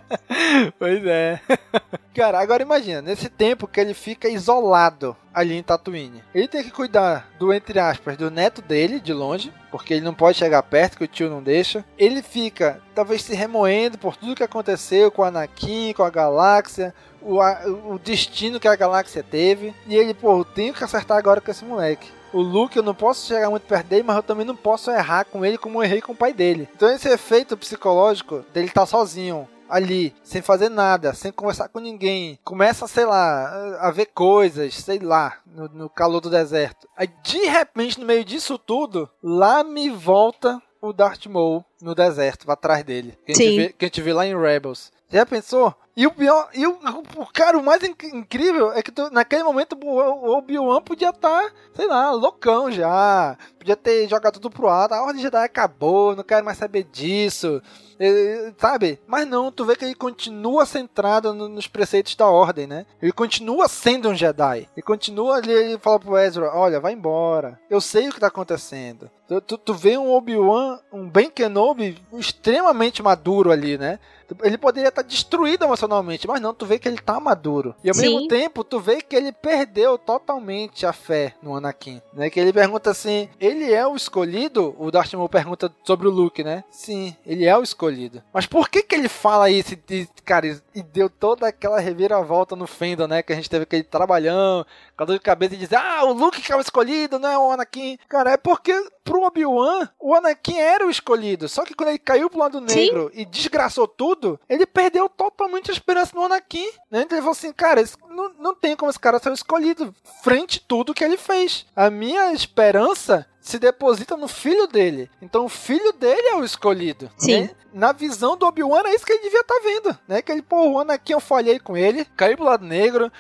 [LAUGHS] Pois é. [LAUGHS] Cara, agora imagina, nesse tempo que ele fica isolado ali em Tatooine. Ele tem que cuidar do, entre aspas, do neto dele, de longe, porque ele não pode chegar perto, que o tio não deixa. Ele fica, talvez, se remoendo por tudo que aconteceu com o Anakin, com a galáxia, o, a- o destino que a galáxia teve. E ele, pô, eu tenho que acertar agora com esse moleque. O Luke, eu não posso chegar muito perto dele, mas eu também não posso errar com ele como eu errei com o pai dele. Então esse efeito psicológico dele estar sozinho, ali, sem fazer nada, sem conversar com ninguém, começa, sei lá, a ver coisas, sei lá, no, no calor do deserto. Aí de repente, no meio disso tudo, lá me volta o Darth Maul no deserto, atrás dele. Que a, gente vê, que a gente vê lá em Rebels. Já pensou? E o pior, e o, cara, o mais inc- incrível é que tu- naquele momento o Obi-Wan podia estar, sei lá, loucão já. Podia ter jogado tudo pro alto. A Ordem Jedi acabou, não quero mais saber disso. sabe? Mas não, tu vê que ele continua centrado no- nos preceitos da Ordem, né? Ele continua sendo um Jedi. Ele continua ali, ele fala pro Ezra, olha, vai embora. Eu sei o que tá acontecendo. Tu, tu, tu vê um Obi-Wan, um Ben Kenobi extremamente maduro ali, né? Ele poderia estar destruído emocionalmente, mas não, tu vê que ele tá maduro. E ao Sim. mesmo tempo, tu vê que ele perdeu totalmente a fé no Anakin, né? Que ele pergunta assim, ele é o escolhido? O Darth Maul pergunta sobre o Luke, né? Sim, ele é o escolhido. Mas por que que ele fala isso e, cara, e deu toda aquela reviravolta no fandom, né? Que a gente teve aquele trabalhão, com a dor de cabeça e dizer, ah, o Luke que é o escolhido, não é o Anakin. Cara, é porque pro Obi-Wan, o Anakin era o escolhido. Só que quando ele caiu pro lado negro e desgraçou tudo, ele perdeu totalmente a esperança no Anakin. Né? Então ele falou assim, cara, não, não tem como esse cara ser o escolhido frente tudo que ele fez. A minha esperança se deposita no filho dele. Então o filho dele é o escolhido. Sim. né? Na visão do Obi-Wan é isso que ele devia estar vendo, né? Que ele, pô, o Anakin eu falhei com ele, caiu pro lado negro,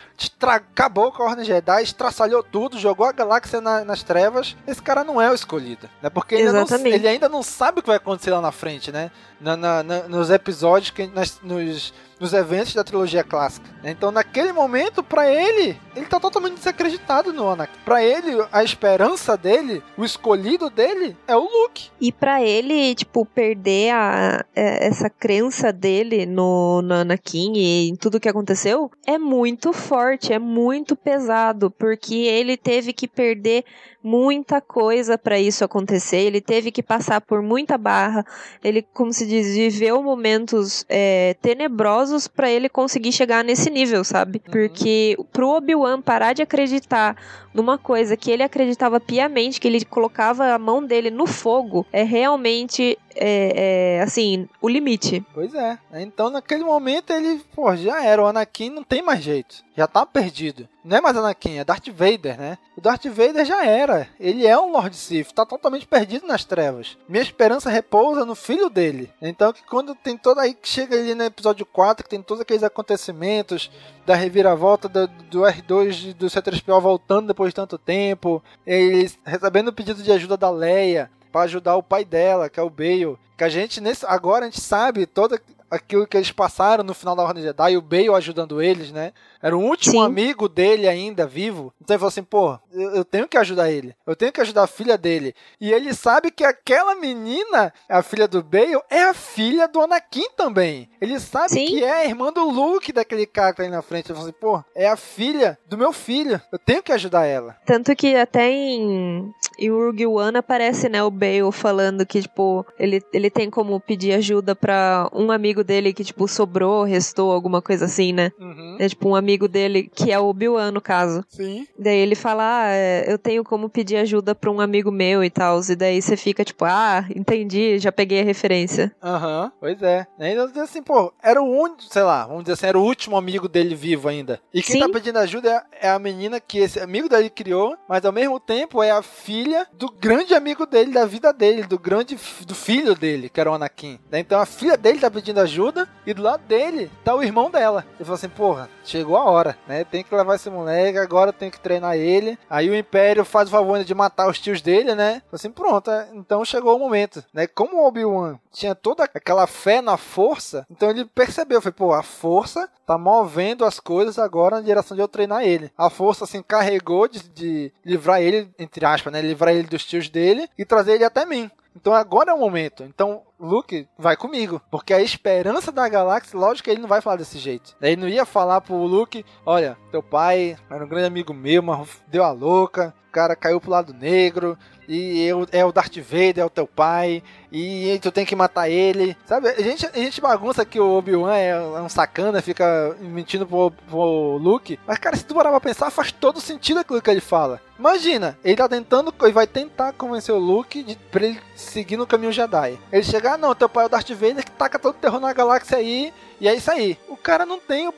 acabou com a Ordem Jedi, estraçalhou tudo, jogou a galáxia na- nas trevas. Esse cara não é o escolhido, né? Porque ele ainda, não, ele ainda não sabe o que vai acontecer lá na frente, né? Na- na- nos episódios, que, nas- nos, nos eventos da trilogia clássica. Então, naquele momento, pra ele, ele tá totalmente desacreditado no Anakin. Pra ele, a esperança dele, o escolhido dele é o Luke. E para ele, tipo, perder a, é, essa crença dele no, no Anakin e em tudo que aconteceu é muito forte, é muito pesado, porque ele teve que perder muita coisa para isso acontecer. Ele teve que passar por muita barra. Ele, como se diz, viveu momentos é, tenebrosos para ele conseguir chegar nesse nível, sabe? Uhum. Porque pro Obi-Wan parar de acreditar numa coisa que ele acreditava piamente, que ele colocava a mão dele no fogo, é realmente é, é, assim, o limite. Pois é. Então, naquele momento, ele, pô, já era. O Anakin não tem mais jeito. Já tá perdido. Não é mais Anakin, é Darth Vader, né? O Darth Vader já era. Ele é um Lord Sith, tá totalmente perdido nas trevas. Minha esperança repousa no filho dele. Então, que quando tem toda aí que chega ali no episódio 4, que tem todos aqueles acontecimentos da reviravolta do, do R2 do C3PO voltando depois de tanto tempo, eles recebendo o pedido de ajuda da Leia, para ajudar o pai dela, que é o Bale. Que a gente, nesse, agora a gente sabe toda aquilo que eles passaram no final da Ordem Jedi, o Bale ajudando eles, né? Era o último Sim. amigo dele ainda vivo. Então ele falou assim: pô, eu, eu, tenho que ajudar ele. Eu tenho que ajudar a filha dele. E ele sabe que aquela menina, a filha do Bale, é a filha do Anakin também. Ele sabe Sim. que é a irmã do Luke daquele cara que tá aí na frente. Ele falou assim: pô, é a filha do meu filho. Eu tenho que ajudar ela. Tanto que até em, em Rogue One aparece, né, o Bale falando que, tipo, ele, ele tem como pedir ajuda para um amigo dele que, tipo, sobrou, restou, alguma coisa assim, né? Uhum. É tipo um amigo dele, que é o Obi-Wan, no caso. Sim. Daí ele fala, ah, é, eu tenho como pedir ajuda pra um amigo meu e tal. E daí você fica, tipo, ah, entendi, já peguei a referência. Aham, uhum, pois é. E ainda assim, pô, era o único, sei lá, vamos dizer assim, era o último amigo dele vivo ainda. E quem tá Sim. tá pedindo ajuda é, é a menina que esse amigo dele criou, mas ao mesmo tempo é a filha do grande amigo dele, da vida dele, do grande, do filho dele, que era o Anakin. Então a filha dele tá pedindo ajuda ajuda e do lado dele tá o irmão dela. Ele falou assim: porra, chegou a hora, né? Tem que levar esse moleque, agora tem que treinar ele. Aí o Império faz o favor de matar os tios dele, né? Assim: pronto, é, então chegou o momento, né? Como o Obi-Wan tinha toda aquela fé na força, então ele percebeu: foi, pô, a força tá movendo as coisas agora na direção de eu treinar ele. A força se assim, encarregou de, de livrar ele, entre aspas, né? Livrar ele dos tios dele e trazer ele até mim. Então agora é o momento. Então Luke vai comigo. Porque a esperança da galáxia, lógico que ele não vai falar desse jeito. Ele não ia falar pro Luke: olha, teu pai era um grande amigo meu, mas deu a louca. Cara caiu pro lado negro, e eu, é o Darth Vader, é o teu pai, e tu tem que matar ele. Sabe, a gente, a gente bagunça que o Obi-Wan é, um sacana, fica mentindo pro, pro Luke. Mas, cara, se tu parar pra pensar, faz todo sentido aquilo que ele fala. Imagina, ele tá tentando, ele vai tentar convencer o Luke de, pra ele seguir no caminho Jedi. Ele chegar, ah, não, teu pai é o Darth Vader que taca todo o terror na galáxia aí, e é isso aí. O cara não tem o,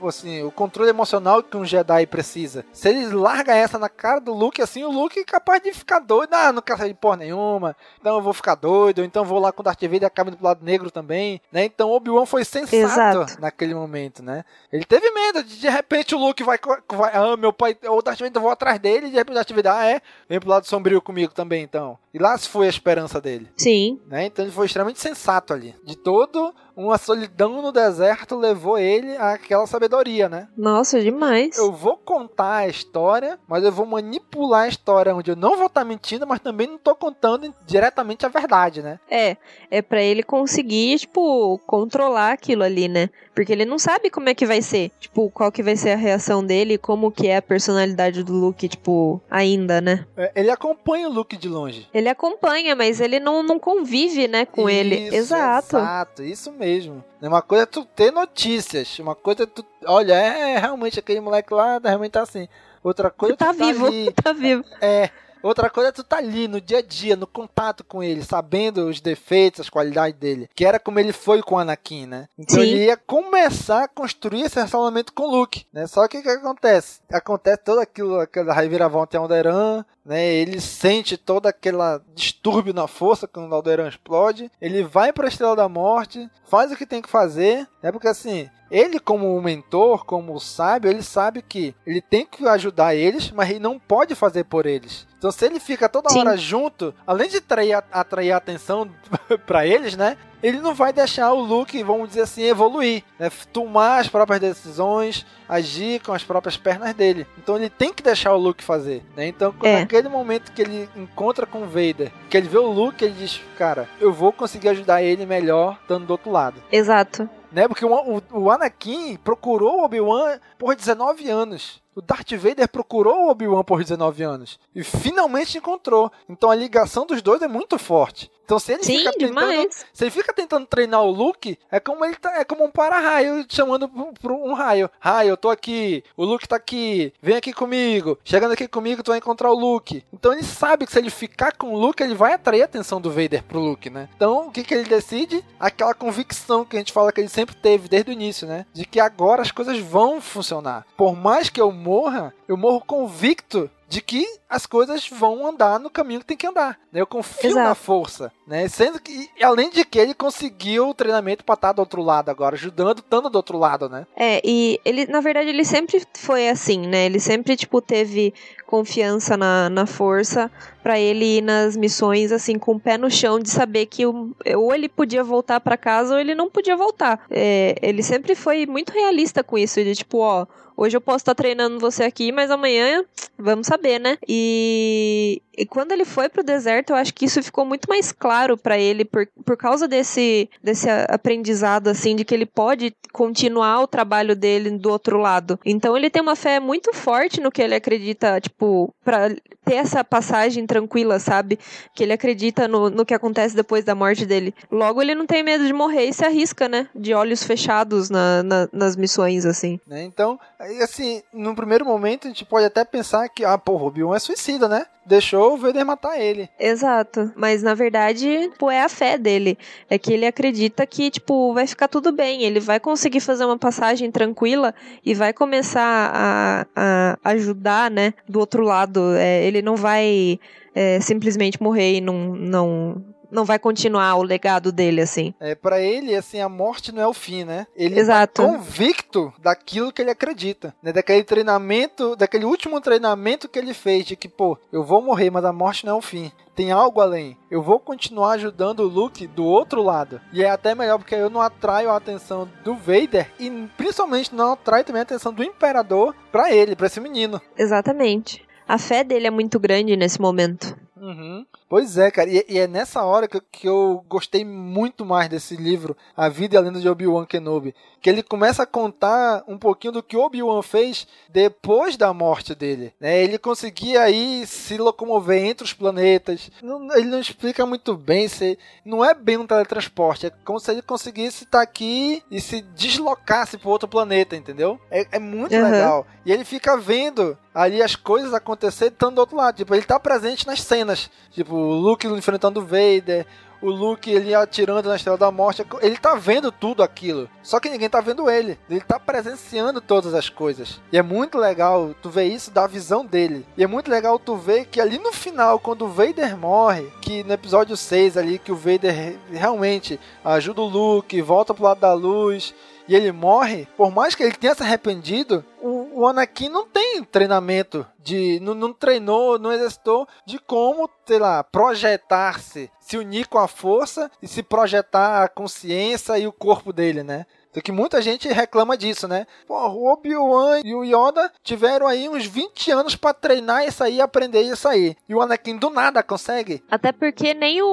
o, assim, o controle emocional que um Jedi precisa. Se ele larga essa na cara do Luke, assim, o Luke é capaz de ficar doido. Ah, não quero sair de porra nenhuma. Então eu vou ficar doido. Então vou lá com o Darth Vader e acaba indo pro lado negro também. Né? Então Obi-Wan foi sensato Exato. naquele momento, né? Ele teve medo. De, de repente o Luke vai, vai. Ah, meu pai. O Darth Vader vou atrás dele. E de repente o Darth Vader, ah, é? Vem pro lado sombrio comigo também, então. E lá se foi a esperança dele. Sim. Né? Então ele foi extremamente sensato ali. De todo uma solidão no deserto levou ele àquela sabedoria, né? Nossa, demais. Eu vou contar a história, mas eu vou manipular a história onde eu não vou estar tá mentindo, mas também não tô contando diretamente a verdade, né? É, é para ele conseguir, tipo, controlar aquilo ali, né? Porque ele não sabe como é que vai ser, tipo, qual que vai ser a reação dele, como que é a personalidade do Luke, tipo, ainda, né? É, ele acompanha o Luke de longe. Ele acompanha, mas ele não, não convive, né, com isso, ele. Exato. Exato, isso mesmo. Uma coisa é tu ter notícias, uma coisa é tu, olha, é realmente aquele moleque lá realmente tá assim. Outra coisa é tá, tá vivo, ali, [LAUGHS] tá vivo. É, Outra coisa é tu tá ali no dia a dia, no contato com ele, sabendo os defeitos, as qualidades dele. Que era como ele foi com o Anakin, né? Então Sim. ele ia começar a construir esse relacionamento com o Luke, né? Só que o que acontece? Acontece todo aquilo, aquela reviravolta em Alderan, né? Ele sente todo aquele distúrbio na força quando o Alderan explode. Ele vai para a Estrela da Morte, faz o que tem que fazer, é porque assim, ele, como mentor, como sábio, ele sabe que ele tem que ajudar eles, mas ele não pode fazer por eles. Então, se ele fica toda Sim. hora junto, além de atrair, atrair a atenção [LAUGHS] para eles, né? ele não vai deixar o Luke, vamos dizer assim, evoluir, né? tomar as próprias decisões, agir com as próprias pernas dele. Então ele tem que deixar o Luke fazer, né? Então é. naquele momento que ele encontra com o Vader, que ele vê o Luke, ele diz, cara, eu vou conseguir ajudar ele melhor estando do outro lado. Exato. Né? Porque o, o, o Anakin procurou o Obi-Wan por 19 anos. O Darth Vader procurou o Obi-Wan por 19 anos e finalmente encontrou. Então a ligação dos dois é muito forte. Então se ele Sim, fica tentando, se ele fica tentando treinar o Luke, é como ele tá, é como um para-raio chamando para um raio. Raio, eu tô aqui, o Luke tá aqui, vem aqui comigo. Chegando aqui comigo, tu vai encontrar o Luke. Então ele sabe que se ele ficar com o Luke, ele vai atrair a atenção do Vader pro Luke, né? Então o que que ele decide? Aquela convicção que a gente fala que ele sempre teve desde o início, né? De que agora as coisas vão funcionar. Por mais que eu morra, eu morro convicto de que as coisas vão andar no caminho que tem que andar. Né? Eu confio Exato. na força, né? Sendo que, além de que ele conseguiu o treinamento para estar do outro lado agora, ajudando, estando do outro lado, né? É, e ele, na verdade, ele sempre foi assim, né? Ele sempre, tipo, teve confiança na, na força para ele ir nas missões, assim, com o pé no chão, de saber que o, ou ele podia voltar para casa ou ele não podia voltar. É, ele sempre foi muito realista com isso, de tipo, ó Hoje eu posso estar treinando você aqui, mas amanhã vamos saber, né? E, e quando ele foi pro deserto, eu acho que isso ficou muito mais claro para ele por, por causa desse, desse aprendizado, assim, de que ele pode continuar o trabalho dele do outro lado. Então ele tem uma fé muito forte no que ele acredita, tipo, pra ter essa passagem tranquila, sabe? Que ele acredita no, no que acontece depois da morte dele. Logo, ele não tem medo de morrer e se arrisca, né? De olhos fechados na, na nas missões, assim. Né? Então, assim, no primeiro momento a gente pode até pensar que, ah, pô, o Obi-Wan é suicida, né? Deixou o Vader matar ele. Exato. Mas na verdade, pô, é a fé dele. É que ele acredita que, tipo, vai ficar tudo bem. Ele vai conseguir fazer uma passagem tranquila e vai começar a, a ajudar, né? Do outro lado. É, ele não vai é, simplesmente morrer e não, não não vai continuar o legado dele, assim. É, para ele, assim, a morte não é o fim, né? Ele tá Exato. tá convicto daquilo que ele acredita, né? Daquele treinamento, daquele último treinamento que ele fez, de que, pô, eu vou morrer, mas a morte não é o fim tem algo além. Eu vou continuar ajudando o Luke do outro lado. E é até melhor porque eu não atraio a atenção do Vader e principalmente não atraio também a atenção do Imperador para ele, para esse menino. Exatamente. A fé dele é muito grande nesse momento. Uhum. Pois é, cara, e, e, é nessa hora que, que eu gostei muito mais desse livro, A Vida e a Lenda de Obi-Wan Kenobi. Que ele começa a contar um pouquinho do que Obi-Wan fez depois da morte dele. Né? Ele conseguia aí se locomover entre os planetas. Não, ele não explica muito bem, se não é bem um teletransporte, é como se ele conseguisse estar aqui e se deslocasse para outro planeta, entendeu? É, é muito uhum. legal. E ele fica vendo ali as coisas acontecerem estando do outro lado. Tipo, ele tá presente nas cenas. Tipo, o Luke enfrentando o Vader, o Luke ele atirando na Estrela da Morte, ele tá vendo tudo aquilo. Só que ninguém tá vendo ele. Ele tá presenciando todas as coisas. E é muito legal tu ver isso da visão dele. E é muito legal tu ver que ali no final, quando o Vader morre, que no episódio 6 ali, que o Vader realmente ajuda o Luke, volta pro lado da luz e ele morre, por mais que ele tenha se arrependido, o, o Anakin não tem treinamento de. Não, não, treinou, não exercitou de como, sei lá, projetar-se, se unir com a força e se projetar a consciência e o corpo dele, né? Então que muita gente reclama disso, né? Pô, o Obi-Wan e o Yoda tiveram aí uns 20 anos para treinar isso aí, aprender isso aí. E o Anakin do nada consegue. Até porque nem o,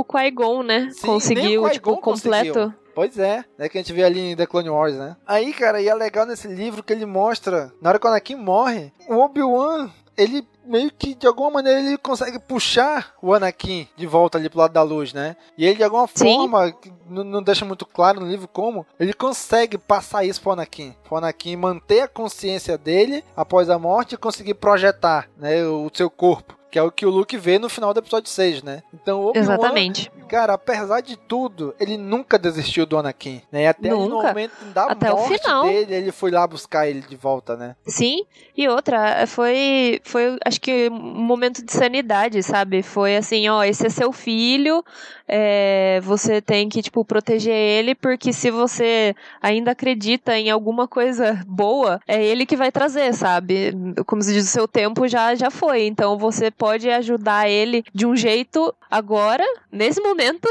o Qui-Gon, né? Sim, conseguiu, tipo, completo. Conseguiu. Pois é, né? Que a gente vê ali em The Clone Wars, né? Aí, cara, e é legal nesse livro que ele mostra, na hora que o Anakin morre, o Obi-Wan, ele meio que de alguma maneira ele consegue puxar o Anakin de volta ali pro lado da luz, né? E ele de alguma Sim. forma, não, deixa muito claro no livro como, ele consegue passar isso pro Anakin. Pro Anakin manter a consciência dele após a morte e conseguir projetar, né, o seu corpo. Que é o que o Luke vê no final do episódio 6, né? Então, Obi-Wan, Exatamente. cara, apesar de tudo, ele nunca desistiu do Anakin, né? Até nunca. no momento da Até morte o final. dele, ele foi lá buscar ele de volta, né? Sim, e outra, foi, foi acho que um momento de sanidade, sabe? Foi assim, ó, esse é seu filho, é, você tem que, tipo, proteger ele, porque se você ainda acredita em alguma coisa boa, é ele que vai trazer, sabe? Como se diz, o seu tempo já, já foi, então você pode ajudar ele de um jeito agora, nesse momento.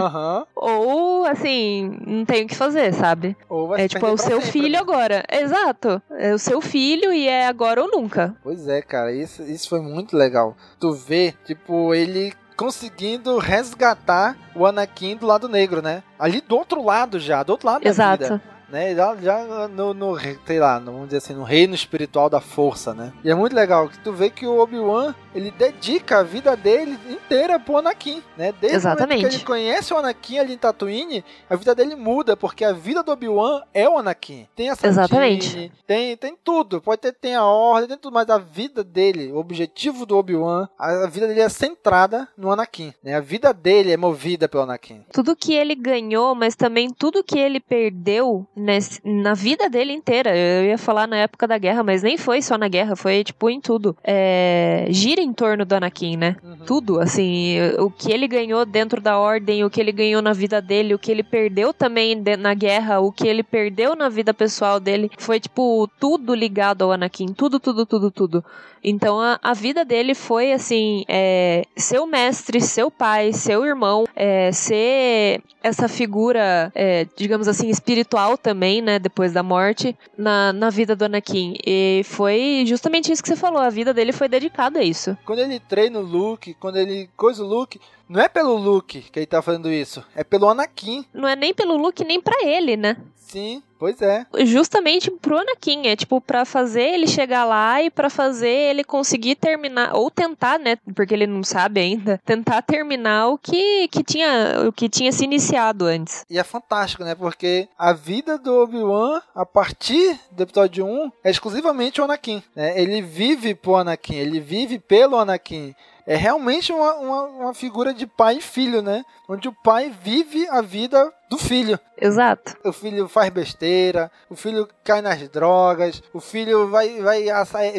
Aham. [LAUGHS] Ou, assim, não tem o que fazer, sabe? Ou vai É tipo, é o seu sempre, filho né? agora. Exato. É o seu filho e é agora ou nunca. Pois é, cara, isso, isso foi muito legal. Tu vê, tipo, ele conseguindo resgatar o Anakin do lado negro, né? Ali do outro lado já, do outro lado da Exato. vida. Né? Já, já no, no, sei lá, no- vamos dizer assim, no reino espiritual da força, né? E é muito legal que tu vê que o Obi-Wan, ele dedica a vida dele inteira pro Anakin, né? Desde Exatamente. que ele conhece o Anakin ali em Tatooine, a vida dele muda, porque a vida do Obi-Wan é o Anakin. Tem a Satine, Exatamente. tem, tem tudo. Pode ter tem a ordem, tem tudo, mas a vida dele, o objetivo do Obi-Wan, a, a vida dele é centrada no Anakin, né? A vida dele é movida pelo Anakin. Tudo que ele ganhou, mas também tudo que ele perdeu nesse- na vida dele inteira. Eu ia falar na época da guerra, mas nem foi só na guerra, foi tipo em tudo. É, gira em torno do Anakin, né? Tudo, assim, o que ele ganhou dentro da ordem, o que ele ganhou na vida dele, o que ele perdeu também na guerra, o que ele perdeu na vida pessoal dele, foi tipo tudo ligado ao Anakin, tudo, tudo, tudo, tudo. Então a, a vida dele foi assim, é, seu mestre, seu pai, seu irmão, é, ser essa figura, é, digamos assim, espiritual também, né, depois da morte, na, na vida do Anakin. E foi justamente isso que você falou, a vida dele foi dedicada a isso. Quando ele treina o Luke, quando ele coisa o Luke, não é pelo Luke que ele tá fazendo isso, é pelo Anakin. Não é nem pelo Luke, nem pra ele, né? Sim, pois é. Justamente pro Anakin, é tipo pra fazer ele chegar lá e pra fazer ele conseguir terminar ou tentar, né, porque ele não sabe ainda, tentar terminar o que que tinha o que tinha se iniciado antes. E é fantástico, né? Porque a vida do Obi-Wan, a partir do episódio 1, é exclusivamente o Anakin. Né? Ele vive pro Anakin, ele vive pelo Anakin. É realmente uma, uma, uma figura de pai e filho, né? Onde o pai vive a vida do filho. Exato. O filho faz besteira, o filho cai nas drogas, o filho vai, vai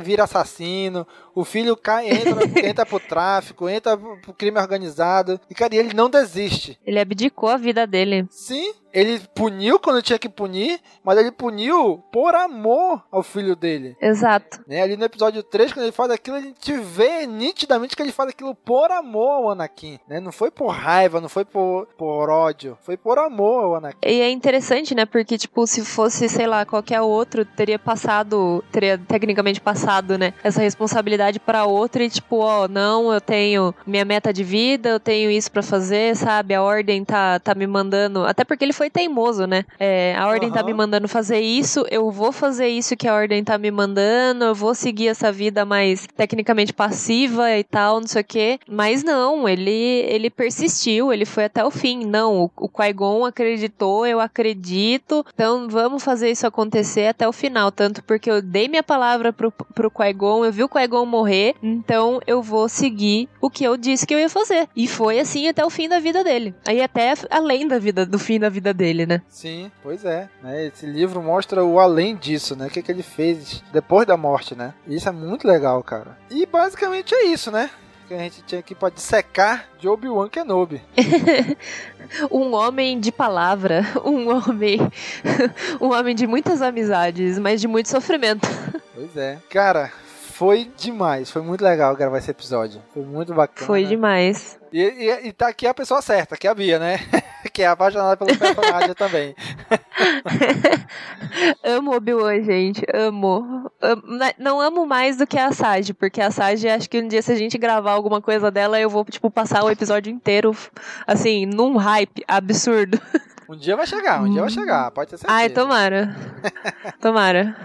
vira assassino, o filho cai, entra, [LAUGHS] entra pro tráfico, entra pro crime organizado. E, cara, e ele não desiste. Ele abdicou a vida dele. Sim, ele puniu quando tinha que punir, mas ele puniu por amor ao filho dele. Exato. Né? Ali no episódio 3, quando ele faz aquilo, a gente vê nitidamente que ele faz aquilo por amor ao Anakin. Né? Não foi por raiva, não foi por, por ódio, foi por amor ao Anakin. E é interessante, né? Porque, tipo, se fosse, sei lá, qualquer outro, teria passado, teria tecnicamente passado, né? Essa responsabilidade pra outro e, tipo, ó, não, eu tenho minha meta de vida, eu tenho isso pra fazer, sabe? A ordem tá, tá me mandando. Até porque ele foi teimoso, né? É, a ordem tá Aham. me mandando fazer isso, eu vou fazer isso que a ordem tá me mandando, eu vou seguir essa vida mais tecnicamente passiva e tal, não sei o quê. Mas não, ele, ele persistiu, ele foi até o fim. Não, o, o Qui-Gon acreditou, eu acredito, então vamos fazer isso acontecer até o final. Tanto porque eu dei minha palavra pro, pro Qui-Gon, eu vi o Qui-Gon morrer, então eu vou seguir o que eu disse que eu ia fazer. E foi assim até o fim da vida dele. Aí até além da vida, do fim da vida dele, né? Sim, pois é. Né? Esse livro mostra o além disso, né? O que, que ele fez depois da morte, né? E isso é muito legal, cara. E basicamente é isso, né? Que a gente tinha aqui pra dissecar de Obi-Wan Kenobi. [LAUGHS] um homem de palavra, [LAUGHS] um homem, [LAUGHS] um homem de muitas amizades, mas de muito sofrimento. Pois é. Cara, foi demais. Foi muito legal gravar esse episódio. Foi muito bacana. Foi demais. E, e, e tá aqui a pessoa certa, que é a Bia, né? [LAUGHS] que é apaixonada pelo personagem [LAUGHS] também. [LAUGHS] amo Obi-Wan, gente. Amo. Não amo mais do que a Sage, porque a Sage, acho que um dia, se a gente gravar alguma coisa dela, eu vou, tipo, passar o episódio inteiro, assim, num hype absurdo. Um dia vai chegar, um dia vai chegar, pode ter certeza. Ai, tomara. tomara.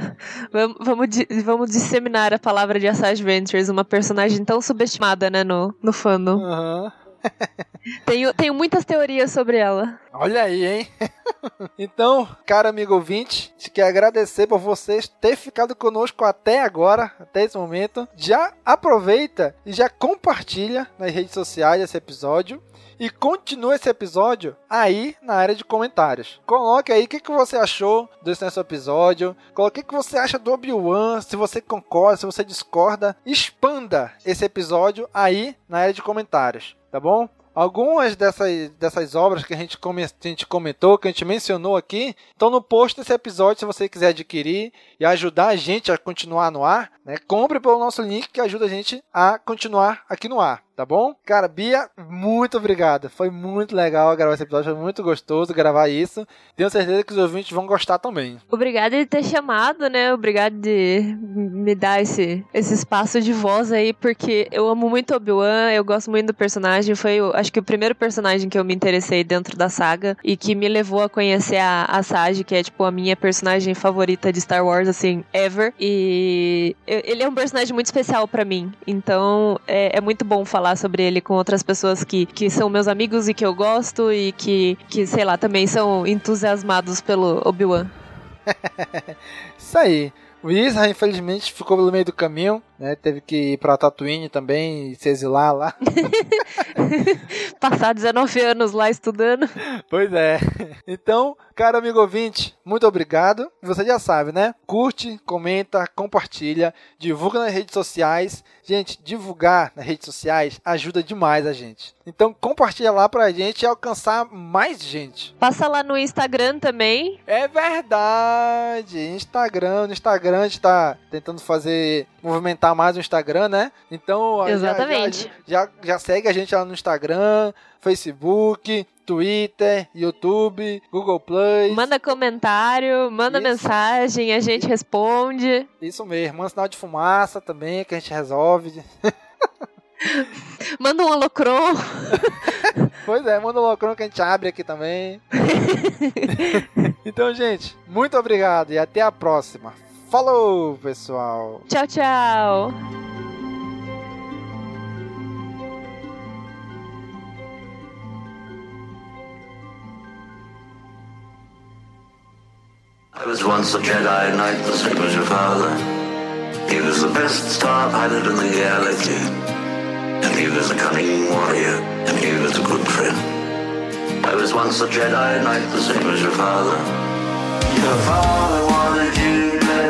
Vamos, vamos, vamos disseminar a palavra de Asajj Ventures, uma personagem tão subestimada, né, no, no fandom. Aham. [LAUGHS] Tenho, tenho muitas teorias sobre ela. Olha aí, hein? [LAUGHS] então, cara amigo ouvinte, te quero agradecer por vocês ter ficado conosco até agora, até esse momento. Já aproveita e já compartilha nas redes sociais esse episódio. E continua esse episódio aí na área de comentários. Coloque aí o que, que você achou desse nosso episódio. Coloque o que, que você acha do Obi-Wan. Se você concorda, se você discorda. Expanda esse episódio aí na área de comentários, tá bom? algumas dessas, dessas obras que a gente, come, a gente comentou, que a gente mencionou aqui, estão no post desse episódio se você quiser adquirir e ajudar a gente a continuar no ar. Né? Compre pelo nosso link que ajuda a gente a continuar aqui no ar tá bom? Cara, Bia, muito obrigado. Foi muito legal gravar esse episódio, foi muito gostoso gravar isso. Tenho certeza que os ouvintes vão gostar também. Obrigada de ter chamado, né? Obrigado de me dar esse, esse espaço de voz aí, porque eu amo muito Obi-Wan, eu gosto muito do personagem. Foi, acho que, o primeiro personagem que eu me interessei dentro da saga e que me levou a conhecer a, a Sage, que é, tipo, a minha personagem favorita de Star Wars, assim, ever. E ele é um personagem muito especial para mim. Então, é, é muito bom falar falar sobre ele com outras pessoas que, que são meus amigos e que eu gosto e que, que sei lá, também são entusiasmados pelo Obi-Wan. [LAUGHS] Isso aí. O Isra, infelizmente, ficou pelo meio do caminho, né? Teve que ir pra Tatooine também e se exilar lá. [LAUGHS] Passar 19 anos lá estudando. Pois é. Então, caro amigo ouvinte, muito obrigado. Você já sabe, né? Curte, comenta, compartilha, divulga nas redes sociais. Gente, divulgar nas redes sociais ajuda demais a gente. Então compartilha lá pra gente alcançar mais gente. Passa lá no Instagram também. É verdade. Instagram, no Instagram a gente tá tentando fazer movimentar mais o Instagram, né? Então, Exatamente. Já, já, já segue a gente lá no Instagram, Facebook, Twitter, YouTube, Google Plus. Manda comentário, manda Isso. mensagem, a gente responde. Isso mesmo, manda sinal de fumaça também que a gente resolve. [LAUGHS] Manda um holocron. [LAUGHS] pois é, manda um holocron que a gente abre aqui também. [LAUGHS] então, gente, muito obrigado e até a próxima. Falou, pessoal. Tchau, tchau. I was once a Jedi Knight, the same as your father. He was the best star pilot in the galaxy. And he was a cunning warrior, and he was a good friend. I was once a Jedi Knight, the same as your father. Your father wanted you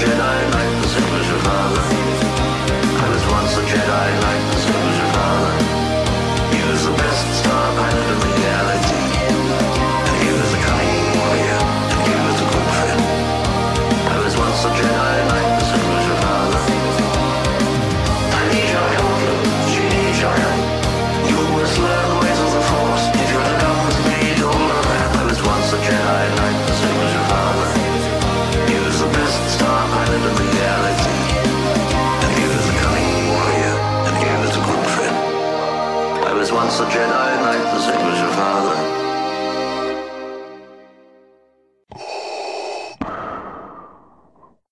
Jedi Knight, the as your father. I was once a Jedi Knight, the as your father. He was the best star pilot in the once a Jedi